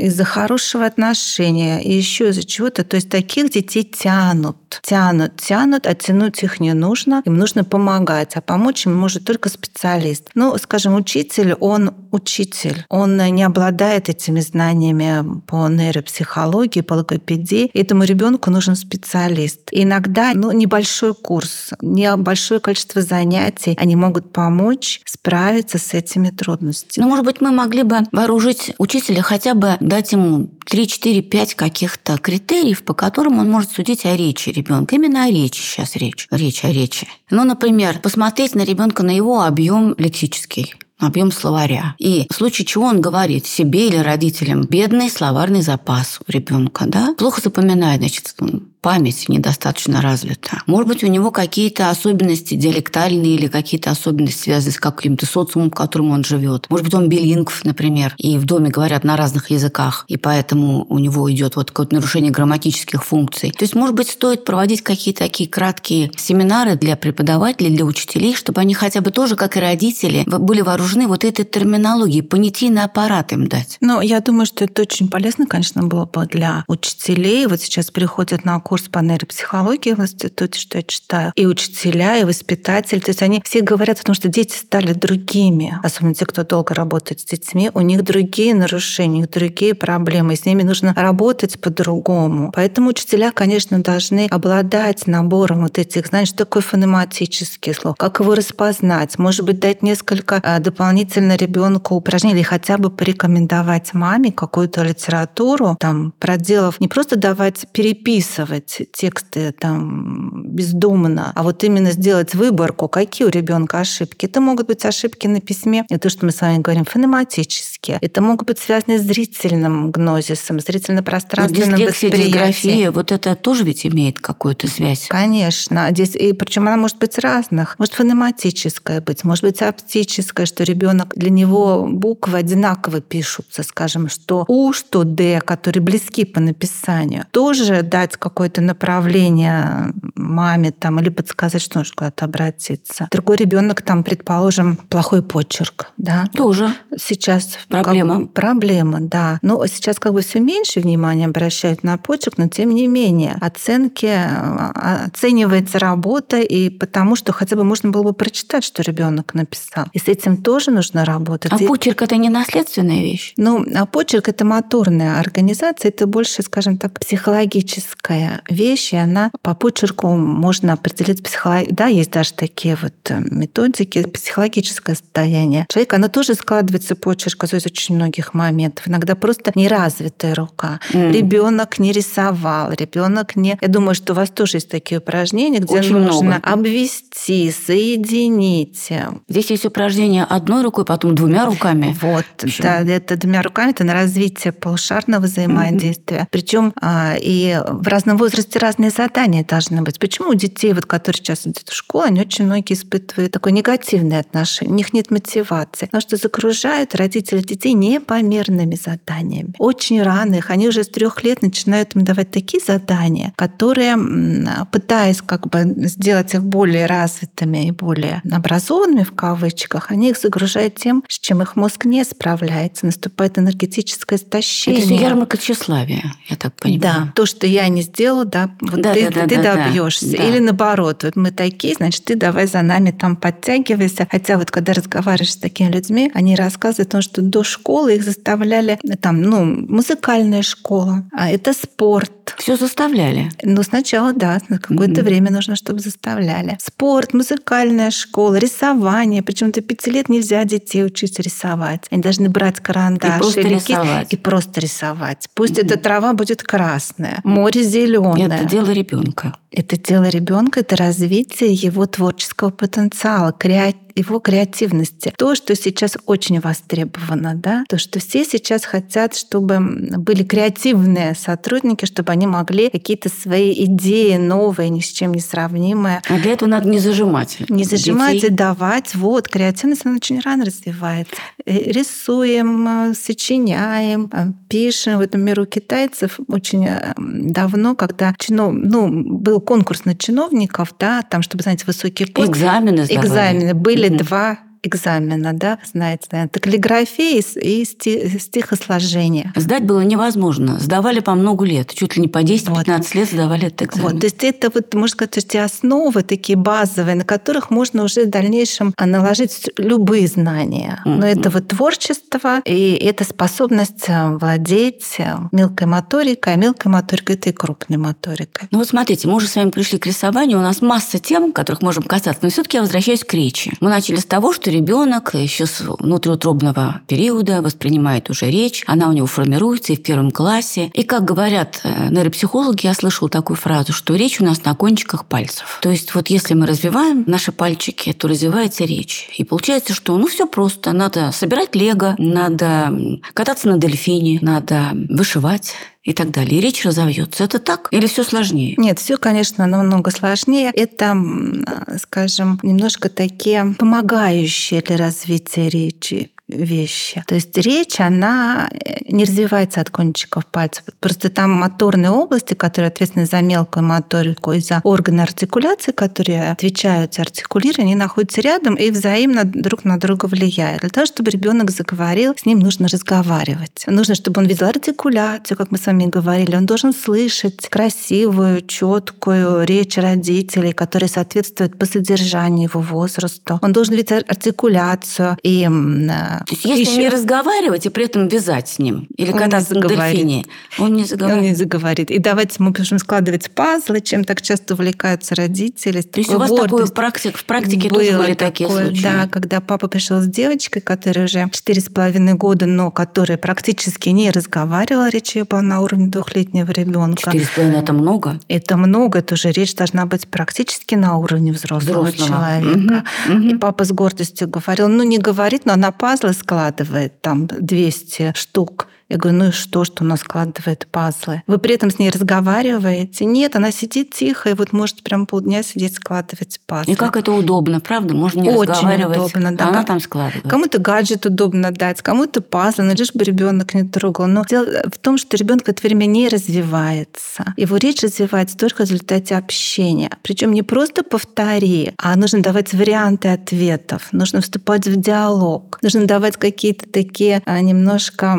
из-за хорошего отношения и еще из-за чего-то, то есть таких детей тянут, тянут, тянут, а тянуть их не нужно, им нужно помогать, а помочь им может только специалист. Ну, скажем, учитель, он учитель, он не обладает этими знаниями по нейропсихологии, по логопедии, этому ребенку нужен специалист. Иногда ну, небольшой курс, небольшое количество занятий, они могут помочь справиться с этими трудностями. Ну, может быть, мы могли бы вооружить учителя, хотя бы дать ему 3, 4, 5 каких-то критериев, по которым он может судить о речи ребенка. Именно о речи сейчас речь. Речь о речи. Ну, например, посмотреть на ребенка на его объем лексический объем словаря. И в случае чего он говорит себе или родителям, бедный словарный запас у ребенка, да, плохо запоминает, значит, память недостаточно развита. Может быть, у него какие-то особенности диалектальные или какие-то особенности, связанные с каким-то социумом, в котором он живет. Может быть, он билингв, например, и в доме говорят на разных языках, и поэтому у него идет вот какое-то нарушение грамматических функций. То есть, может быть, стоит проводить какие-то такие краткие семинары для преподавателей, для учителей, чтобы они хотя бы тоже, как и родители, были вооружены вот этой терминологией, понятийный аппарат им дать. Ну, я думаю, что это очень полезно, конечно, было бы для учителей. Вот сейчас приходят на курс по нейропсихологии в институте, что я читаю, и учителя, и воспитатели. То есть они все говорят о том, что дети стали другими, особенно те, кто долго работает с детьми, у них другие нарушения, у них другие проблемы, с ними нужно работать по-другому. Поэтому учителя, конечно, должны обладать набором вот этих знаний, что такое фонематический слов, как его распознать, может быть, дать несколько а, дополнительно ребенку упражнений хотя бы порекомендовать маме какую-то литературу, там, проделав, не просто давать переписывать, делать тексты там бездумно, а вот именно сделать выборку, какие у ребенка ошибки. Это могут быть ошибки на письме, это то, что мы с вами говорим, фонематические. Это могут быть связаны с зрительным гнозисом, зрительно-пространственным вот восприятием. вот это тоже ведь имеет какую-то связь. Конечно. Здесь, и причем она может быть разных. Может фонематическая быть, может быть оптическая, что ребенок для него буквы одинаково пишутся, скажем, что У, что Д, которые близки по написанию. Тоже дать какой какое-то направление маме там, или подсказать, что нужно куда-то обратиться. Другой ребенок там, предположим, плохой почерк. Да? Тоже. Сейчас проблема. Как, проблема, да. Но сейчас как бы все меньше внимания обращают на почерк, но тем не менее оценки, а, оценивается работа, и потому что хотя бы можно было бы прочитать, что ребенок написал. И с этим тоже нужно работать. А и... почерк это не наследственная вещь? Ну, а почерк это моторная организация, это больше, скажем так, психологическая вещь, и она по почерку можно определить психологию. Да, есть даже такие вот э, методики, психологическое состояние человека, оно тоже складывается почерк из очень многих моментов. Иногда просто неразвитая рука. Mm. Ребенок не рисовал, ребенок не... Я думаю, что у вас тоже есть такие упражнения, где очень нужно много. обвести, соединить. Здесь есть упражнения одной рукой, потом двумя руками. Вот, Еще. да, это двумя руками, это на развитие полушарного взаимодействия. Mm-hmm. Причем а, и в разном возрасте разные задания должны быть. Почему у детей, вот, которые сейчас идут в школу, они очень многие испытывают такое негативное отношение, у них нет мотивации, потому что загружают родители детей непомерными заданиями. Очень рано их, они уже с трех лет начинают им давать такие задания, которые, пытаясь как бы сделать их более развитыми и более образованными в кавычках, они их загружают тем, с чем их мозг не справляется, наступает энергетическое истощение. Это ярмарка тщеславия, я так понимаю. Да, то, что я не да, вот да, ты, да, ты да, добьешься. Да. Или наоборот, вот мы такие, значит, ты давай за нами там подтягивайся. Хотя вот когда разговариваешь с такими людьми, они рассказывают о том, что до школы их заставляли, там, ну, музыкальная школа, а это спорт. Все заставляли? Ну, сначала, да, на какое-то mm-hmm. время нужно, чтобы заставляли. Спорт, музыкальная школа, рисование. Причем до пяти лет нельзя детей учить рисовать. Они должны брать карандаш и просто, рисовать. и просто рисовать. Пусть mm-hmm. эта трава будет красная, море зеленое. Это дело ребенка. Это дело ребенка, это развитие его творческого потенциала, креативности его креативности. То, что сейчас очень востребовано, да, то, что все сейчас хотят, чтобы были креативные сотрудники, чтобы они могли какие-то свои идеи новые, ни с чем не сравнимые. А для этого надо не зажимать. Не зажимать детей. и давать. Вот, креативность, она очень рано развивается. Э, рисуем, э, сочиняем, э, пишем. В этом миру китайцев очень давно, когда чинов... ну, был конкурс на чиновников, да, там, чтобы занять высокий пост. Экзамены сдавали. Экзамены. Были угу. два экзамена, да, знаете, наверное, это каллиграфия и стихосложение. Сдать было невозможно. Сдавали по много лет, чуть ли не по 10-15 вот. лет сдавали этот экзамен. Вот, то есть это вот, можно сказать, эти основы такие базовые, на которых можно уже в дальнейшем наложить любые знания. Mm-hmm. Но это вот творчество, и это способность э, владеть э, мелкой моторикой, а мелкой моторикой – это и крупной моторикой. Ну вот смотрите, мы уже с вами пришли к рисованию, у нас масса тем, которых можем касаться, но все таки я возвращаюсь к речи. Мы начали с того, что ребенок еще с внутриутробного периода воспринимает уже речь, она у него формируется и в первом классе. И как говорят э, нейропсихологи, я слышала такую фразу, что речь у нас на кончиках пальцев. То есть вот если мы развиваем наши пальчики, то развивается речь. И получается, что ну все просто. Надо собирать лего, надо кататься на дельфине, надо вышивать, и так далее. И речь разовьется. Это так? Или все сложнее? Нет, все, конечно, намного сложнее. Это, скажем, немножко такие помогающие для развития речи вещи. То есть речь, она э, не развивается от кончиков пальцев. Просто там моторные области, которые ответственны за мелкую моторику и за органы артикуляции, которые отвечают за артикулирование, они находятся рядом и взаимно друг на друга влияют. Для того, чтобы ребенок заговорил, с ним нужно разговаривать. Нужно, чтобы он видел артикуляцию, как мы с вами говорили. Он должен слышать красивую, четкую речь родителей, которая соответствует по содержанию его возрасту. Он должен видеть артикуляцию и то есть если еще... не разговаривать и при этом вязать с ним или кататься на дельфине, он не заговорит. Он не заговорит. И давайте мы будем складывать пазлы, чем так часто увлекаются родители. То есть у вас такое практик, в практике Было тоже были такие такое, случаи? Да, когда папа пришел с девочкой, которая уже четыре с половиной года, но которая практически не разговаривала, речь ее была на уровне двухлетнего ребенка. Четыре с половиной это много? Это много, это уже речь должна быть практически на уровне взрослого, взрослого. человека. Угу, угу. И папа с гордостью говорил, ну не говорит, но она пазлы складывает там 200 штук я говорю, ну и что, что она складывает пазлы? Вы при этом с ней разговариваете? Нет, она сидит тихо и вот может прям полдня сидеть складывать пазлы. И как это удобно, правда? Можно не Очень разговаривать, удобно, да. она там складывает. Кому-то гаджет удобно дать, кому-то пазлы, но лишь бы ребенок не трогал. Но дело в том, что ребенок в это время не развивается. Его речь развивается только в результате общения. Причем не просто повтори, а нужно давать варианты ответов, нужно вступать в диалог, нужно давать какие-то такие а, немножко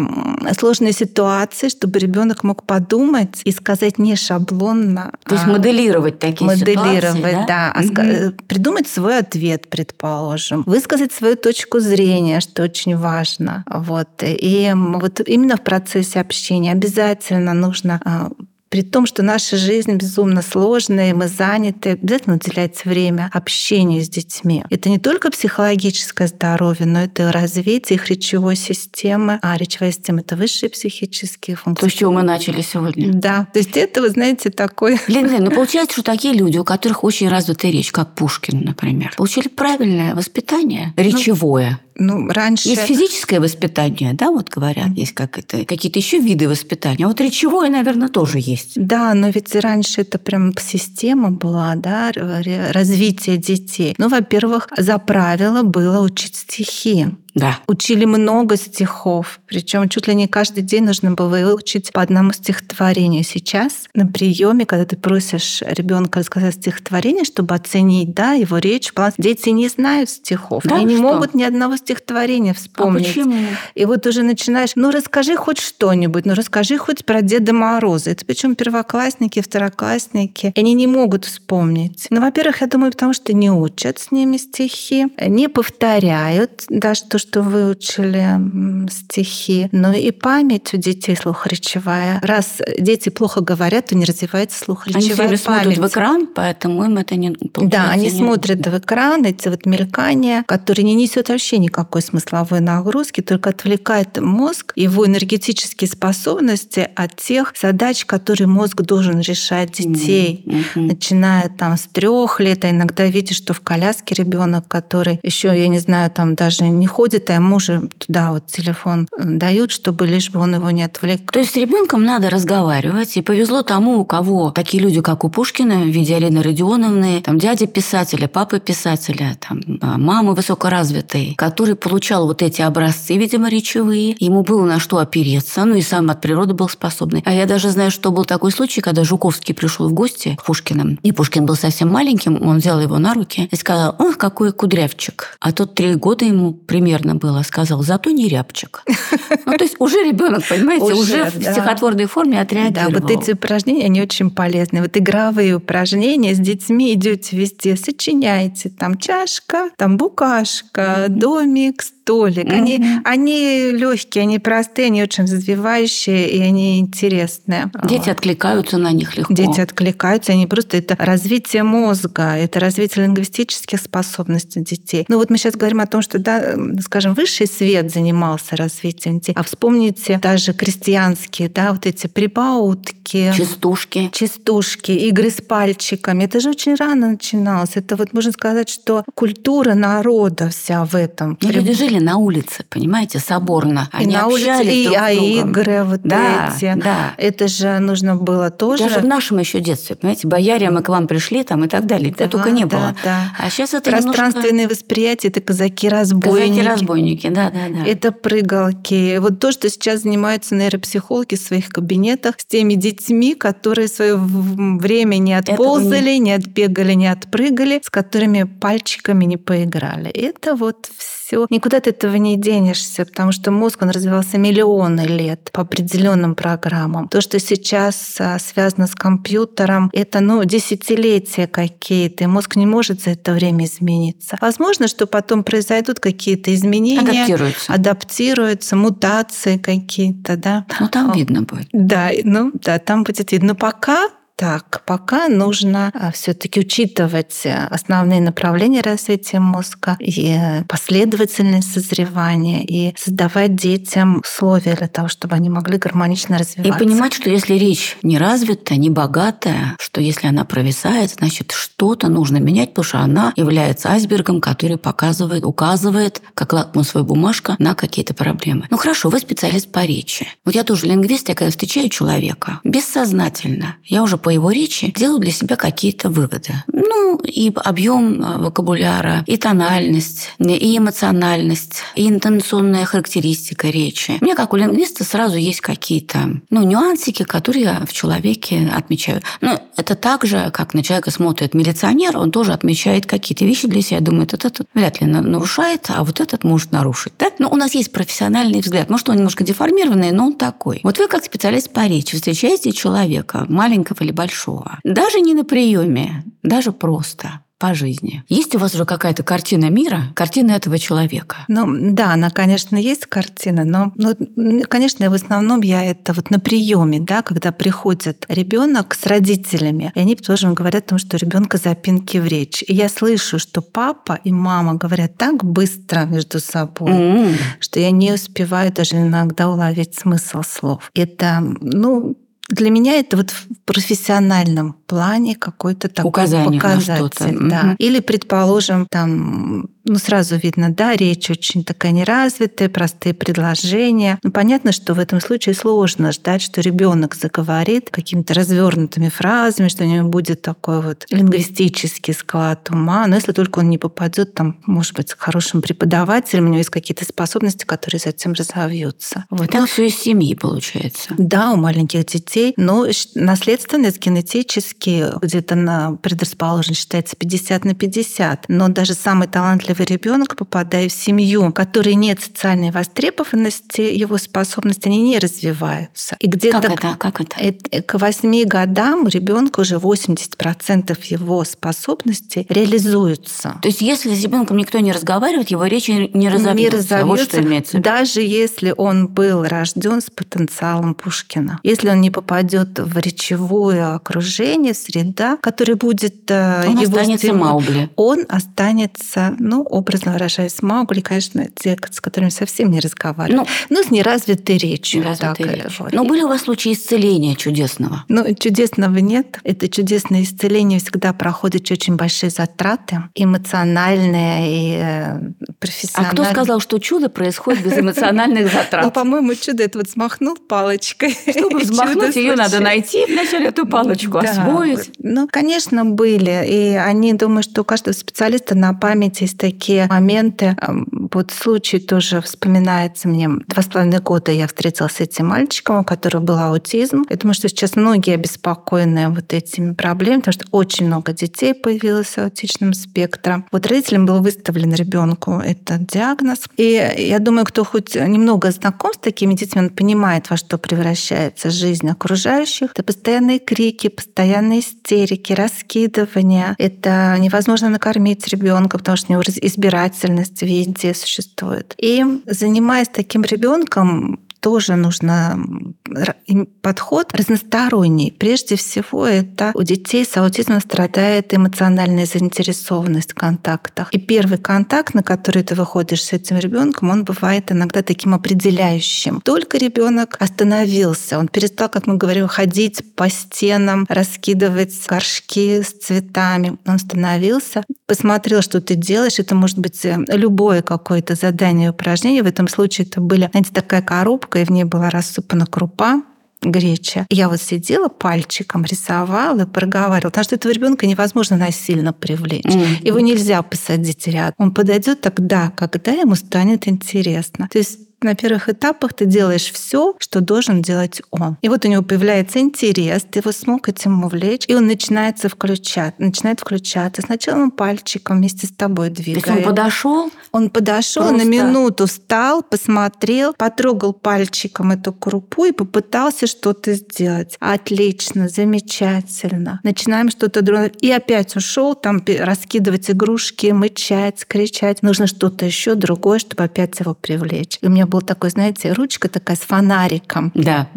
сложные ситуации, чтобы ребенок мог подумать и сказать не шаблонно. То есть а моделировать такие моделировать, ситуации, да, да угу. придумать свой ответ, предположим, высказать свою точку зрения, что очень важно, вот. И вот именно в процессе общения обязательно нужно а, при том, что наша жизнь безумно сложная, мы заняты, обязательно уделять время общению с детьми. Это не только психологическое здоровье, но это развитие их речевой системы. А речевая система — это высшие психические функции. То, с чего мы начали сегодня. Да. То есть это, вы знаете, такой... Лен, Лен, ну получается, что такие люди, у которых очень развитая речь, как Пушкин, например, получили правильное воспитание ну, речевое. Ну, ну, раньше... Есть физическое воспитание, да, вот говорят, есть как это, какие-то еще виды воспитания. А вот речевое, наверное, тоже есть. Да, но ведь раньше это прям система была, да, развитие детей. Ну, во-первых, за правило было учить стихи. Да. Учили много стихов, причем чуть ли не каждый день нужно было выучить по одному стихотворению. Сейчас на приеме, когда ты просишь ребенка рассказать стихотворение, чтобы оценить да, его речь, дети не знают стихов, да, они не могут ни одного стихотворения вспомнить. А почему? И вот уже начинаешь, ну расскажи хоть что-нибудь, ну расскажи хоть про Деда Мороза. Это причем первоклассники, второклассники, они не могут вспомнить. Ну, во-первых, я думаю, потому что не учат с ними стихи, не повторяют, да, что что выучили стихи, но и память у детей слухоречевая. Раз дети плохо говорят, то не развивается слухоречевая они память. Они смотрят в экран, поэтому им это не Да, они не... смотрят в экран, эти вот мелькания, которые не несет вообще никакой смысловой нагрузки, только отвлекает мозг, его энергетические способности от тех задач, которые мозг должен решать детей, mm-hmm. начиная там с трех лет, а иногда видишь, что в коляске ребенок, который еще, я не знаю, там даже не ходит, а ему же туда вот телефон э, дают, чтобы лишь бы он его не отвлек. То есть с ребенком надо разговаривать, и повезло тому, у кого такие люди, как у Пушкина, в виде Алины Родионовны, там дяди писателя, папы писателя, там а, мамы высокоразвитой, который получал вот эти образцы, видимо, речевые, ему было на что опереться, ну и сам от природы был способный. А я даже знаю, что был такой случай, когда Жуковский пришел в гости к Пушкиным, и Пушкин был совсем маленьким, он взял его на руки и сказал, ох, какой кудрявчик. А тот три года ему примерно было, сказал, зато не рябчик. Ну, то есть уже ребенок, понимаете, уже в стихотворной форме отреагировал. Да, вот эти упражнения, они очень полезны. Вот игровые упражнения с детьми идете везде, сочиняйте. Там чашка, там букашка, домик, столик. Mm-hmm. Они, они легкие, они простые, они очень развивающие и они интересные. Дети откликаются на них легко. Дети откликаются, они просто это развитие мозга, это развитие лингвистических способностей детей. Ну вот мы сейчас говорим о том, что, да, скажем, высший свет занимался развитием детей. А вспомните даже крестьянские, да, вот эти прибаутки. Частушки. Частушки, игры с пальчиками. Это же очень рано начиналось. Это вот можно сказать, что культура народа вся в этом. Но люди жили на улице, понимаете, соборно. Они и на улице, и, друг а игры вот да, эти. Да. Это же нужно было тоже. Даже в нашем еще детстве, понимаете, бояре, мы к вам пришли там и так далее. Да, только не да, было. Да. А сейчас это Пространственное немножко... восприятие, это казаки-разбойники. Казаки-разбойники, да, да, да. Это прыгалки. Вот то, что сейчас занимаются нейропсихологи в своих кабинетах с теми детьми, которые свое время не отползали, не... не отбегали, не отпрыгали, с которыми пальчиками не поиграли. Это вот все. Никуда от этого не денешься, потому что мозг, он развивался миллионы лет по определенным программам. То, что сейчас а, связано с компьютером, это ну, десятилетия какие-то, и мозг не может за это время измениться. Возможно, что потом произойдут какие-то изменения. Адаптируются. Адаптируются, мутации какие-то, да. Ну, там видно будет. Да, ну, да, там будет видно. Но пока так, пока нужно а, все-таки учитывать э, основные направления развития мозга и последовательность созревания, и создавать детям условия для того, чтобы они могли гармонично развиваться. И понимать, что если речь не развитая, не богатая, что если она провисает, значит, что-то нужно менять, потому что она является айсбергом, который показывает, указывает, как лакмусовая бумажка, на какие-то проблемы. Ну хорошо, вы специалист по речи. Вот я тоже лингвист, я когда встречаю человека, бессознательно, я уже по его речи делаю для себя какие-то выводы. Ну, и объем э, вокабуляра, и тональность, и эмоциональность, и интонационная характеристика речи. У меня, как у лингвиста, сразу есть какие-то ну, нюансики, которые я в человеке отмечаю. Ну, это так же, как на человека смотрит милиционер, он тоже отмечает какие-то вещи для себя, думает, этот вряд ли нарушает, а вот этот может нарушить. Да? Но у нас есть профессиональный взгляд. Может, он немножко деформированный, но он такой. Вот вы, как специалист по речи, встречаете человека, маленького или большого. Даже не на приеме, даже просто по жизни. Есть у вас уже какая-то картина мира, картина этого человека? Ну да, она, конечно, есть картина, но, ну, конечно, в основном я это вот на приеме, да, когда приходит ребенок с родителями, и они тоже говорят о том, что ребенка запинки в речь. И я слышу, что папа и мама говорят так быстро между собой, mm-hmm. что я не успеваю даже иногда уловить смысл слов. Это, ну, для меня это вот в профессиональном плане какой-то такой Указание показатель. Да. Угу. Или, предположим, там ну, сразу видно, да, речь очень такая неразвитая, простые предложения. Ну, понятно, что в этом случае сложно ждать, что ребенок заговорит какими-то развернутыми фразами, что у него будет такой вот лингвистический склад ума. Но если только он не попадет, там, может быть, к хорошим преподавателям, у него есть какие-то способности, которые затем разовьются. Вот. Так все из семьи получается. Да, у маленьких детей. Но наследственность генетически где-то на предрасположенность считается 50 на 50. Но даже самый талантливый талантливый ребенок, попадая в семью, в которой нет социальной востребованности, его способности, они не развиваются. И где-то как это? Как это? К 8 годам у ребенка уже 80% его способностей реализуются. То есть если с ребенком никто не разговаривает, его речь не разовьется. Не разовьется, вот что имеется. Даже если он был рожден с потенциалом Пушкина. Если он не попадет в речевое окружение, среда, которая будет э, он его останется стимул, Маугли. Он останется, ну, образно выражаясь, Маугли, конечно, те, с которыми совсем не разговаривают. Ну, ну с неразвитой речью. Неразвитой так речью. Но были у вас случаи исцеления чудесного? Ну, чудесного нет. Это чудесное исцеление всегда проходит очень большие затраты, эмоциональные и э, профессиональные. А кто сказал, что чудо происходит без эмоциональных затрат? Ну, по-моему, чудо это вот смахнул палочкой. Чтобы взмахнуть, ее надо найти вначале эту палочку, освоить. Ну, конечно, были. И они думаю, что у каждого специалиста на памяти есть такие моменты. Вот случай тоже вспоминается мне. Два с половиной года я встретилась с этим мальчиком, у которого был аутизм. Я думаю, что сейчас многие обеспокоены вот этими проблемами, потому что очень много детей появилось с аутичным спектром. Вот родителям был выставлен ребенку этот диагноз. И я думаю, кто хоть немного знаком с такими детьми, он понимает, во что превращается жизнь окружающих. Это постоянные крики, постоянные истерики, раскидывания. Это невозможно накормить ребенка, потому что у него избирательность везде существует. И занимаясь таким ребенком, тоже нужно подход разносторонний. Прежде всего, это у детей с аутизмом страдает эмоциональная заинтересованность в контактах. И первый контакт, на который ты выходишь с этим ребенком, он бывает иногда таким определяющим. Только ребенок остановился, он перестал, как мы говорим, ходить по стенам, раскидывать горшки с цветами. Он остановился, посмотрел, что ты делаешь. Это может быть любое какое-то задание, упражнение. В этом случае это были, знаете, такая коробка, коробка, и в ней была рассыпана крупа, греча. Я вот сидела пальчиком, рисовала, проговаривала, потому что этого ребенка невозможно насильно привлечь. Mm-hmm. Его нельзя посадить рядом. Он подойдет тогда, когда ему станет интересно. То есть на первых этапах ты делаешь все, что должен делать он. И вот у него появляется интерес, ты его смог этим увлечь, и он начинается включать, начинает включаться. Сначала он пальчиком вместе с тобой двигает. То есть он подошел? Он подошел Просто... на минуту, встал, посмотрел, потрогал пальчиком эту крупу и попытался что-то сделать. Отлично, замечательно. Начинаем что-то другое. И опять ушел там раскидывать игрушки, мычать, кричать. Нужно что-то еще другое, чтобы опять его привлечь. И у меня был такой, знаете, ручка такая с фонариком. Да.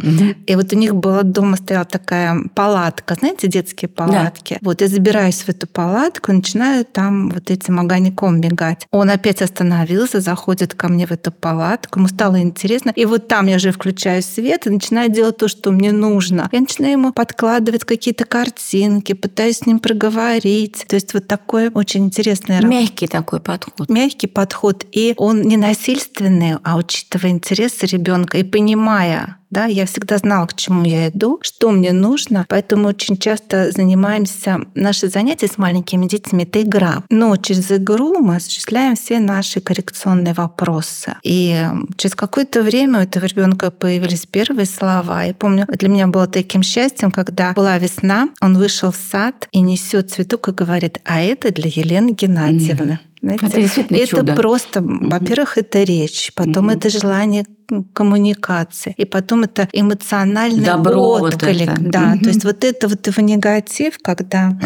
И вот у них была дома стояла такая палатка, знаете, детские палатки. Да. Вот я забираюсь в эту палатку, начинаю там вот этим огоньком бегать. Он опять остановился, заходит ко мне в эту палатку, ему стало интересно. И вот там я уже включаю свет и начинаю делать то, что мне нужно. Я начинаю ему подкладывать какие-то картинки, пытаюсь с ним проговорить. То есть вот такой очень интересный... Мягкий такой подход. Мягкий подход. И он не насильственный, а очень учитывая интересы ребенка и понимая, да, я всегда знала, к чему я иду, что мне нужно, поэтому очень часто занимаемся, наши занятия с маленькими детьми — это игра. Но через игру мы осуществляем все наши коррекционные вопросы. И через какое-то время у этого ребенка появились первые слова. Я помню, для меня было таким счастьем, когда была весна, он вышел в сад и несет цветок и говорит, а это для Елены Геннадьевны. Mm-hmm. Знаете, это, это чудо. просто, во-первых, это речь, потом mm-hmm. это желание коммуникации. И потом это эмоциональный Добро отклик. Вот это. Да, угу. то есть вот это вот его негатив, когда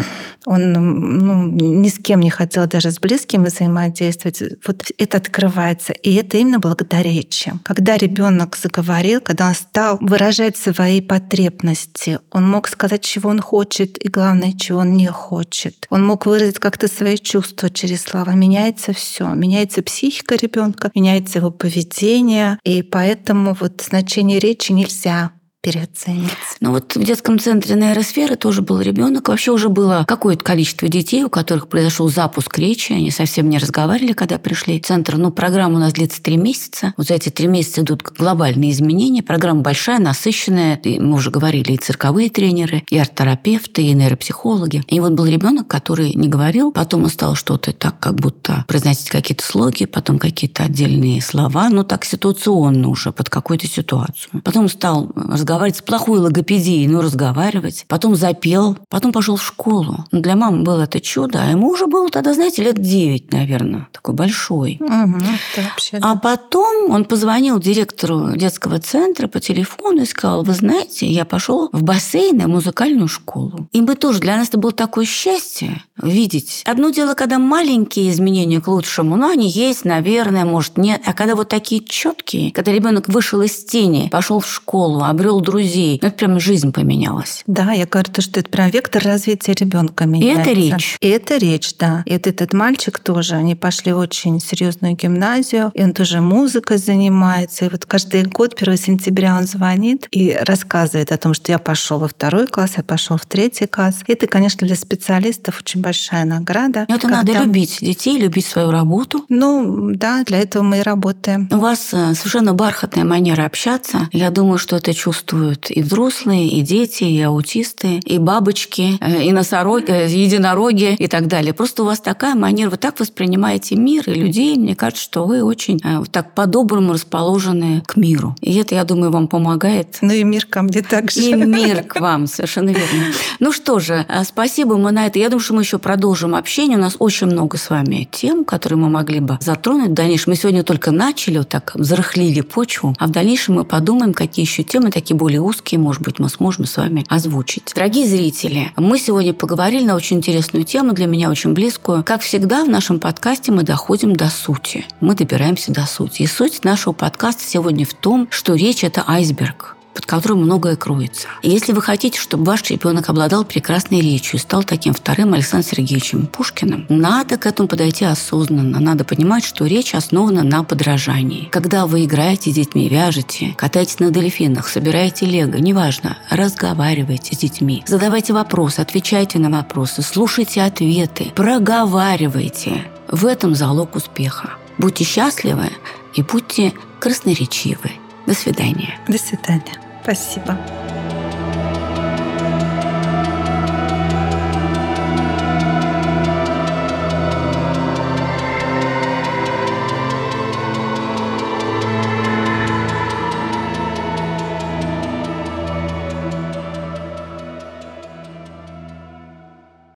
он ну, ни с кем не хотел даже с близким взаимодействовать, вот это открывается. И это именно благодаря речи. Когда ребенок заговорил, когда он стал выражать свои потребности, он мог сказать, чего он хочет, и главное, чего он не хочет. Он мог выразить как-то свои чувства через слова. Меняется все. Меняется психика ребенка, меняется его поведение. И поэтому вот значение речи нельзя переоценить. Ну вот в детском центре нейросферы тоже был ребенок. Вообще уже было какое-то количество детей, у которых произошел запуск речи. Они совсем не разговаривали, когда пришли в центр. Но программа у нас длится три месяца. Вот за эти три месяца идут глобальные изменения. Программа большая, насыщенная. И мы уже говорили, и цирковые тренеры, и арт-терапевты, и нейропсихологи. И вот был ребенок, который не говорил, потом он стал что-то так, как будто произносить какие-то слоги, потом какие-то отдельные слова, ну так ситуационно уже под какую-то ситуацию. Потом стал разговаривать разговаривать с плохой логопедией, но разговаривать. Потом запел, потом пошел в школу. Ну, для мамы было это чудо, а ему уже было тогда, знаете, лет 9, наверное, такой большой. Угу, вообще, а потом он позвонил директору детского центра по телефону и сказал, вы знаете, я пошел в бассейн и музыкальную школу. И мы тоже, для нас это было такое счастье видеть. Одно дело, когда маленькие изменения к лучшему, но они есть, наверное, может, нет. А когда вот такие четкие, когда ребенок вышел из тени, пошел в школу, обрел друзей, ну, это прям жизнь поменялась. Да, я говорю, что это прям вектор развития ребенка меняется. И это речь. И это речь, да. И вот этот мальчик тоже, они пошли в очень серьезную гимназию, и он тоже музыкой занимается. И вот каждый год, 1 сентября, он звонит и рассказывает о том, что я пошел во второй класс, я пошел в третий класс. Это, конечно, для специалистов очень большая награда. Это когда... надо любить детей, любить свою работу. Ну, да, для этого мы и работаем. У вас э, совершенно бархатная манера общаться. Я думаю, что это чувствуют и взрослые, и дети, и аутисты, и бабочки, э, и носороги, э, единороги и так далее. Просто у вас такая манера, вы так воспринимаете мир и людей. Мне кажется, что вы очень так по-доброму расположены к миру. И это, я думаю, вам помогает. Ну и мир ко мне также. И мир к вам, совершенно верно. Ну что же, спасибо мы на это. Я думаю, что мы еще продолжим общение. У нас очень много с вами тем, которые мы могли бы затронуть в дальнейшем. Мы сегодня только начали, вот так зарыхлили почву, а в дальнейшем мы подумаем, какие еще темы, такие более узкие, может быть, мы сможем с вами озвучить. Дорогие зрители, мы сегодня поговорили на очень интересную тему, для меня очень близкую. Как всегда, в нашем подкасте мы доходим до сути. Мы добираемся до сути. И суть нашего подкаста сегодня в том, что речь – это айсберг под которым многое кроется. Если вы хотите, чтобы ваш ребенок обладал прекрасной речью и стал таким вторым Александром Сергеевичем Пушкиным, надо к этому подойти осознанно. Надо понимать, что речь основана на подражании. Когда вы играете с детьми, вяжете, катаетесь на дельфинах, собираете лего, неважно, разговаривайте с детьми, задавайте вопросы, отвечайте на вопросы, слушайте ответы, проговаривайте. В этом залог успеха. Будьте счастливы и будьте красноречивы. До свидания. До свидания. Спасибо.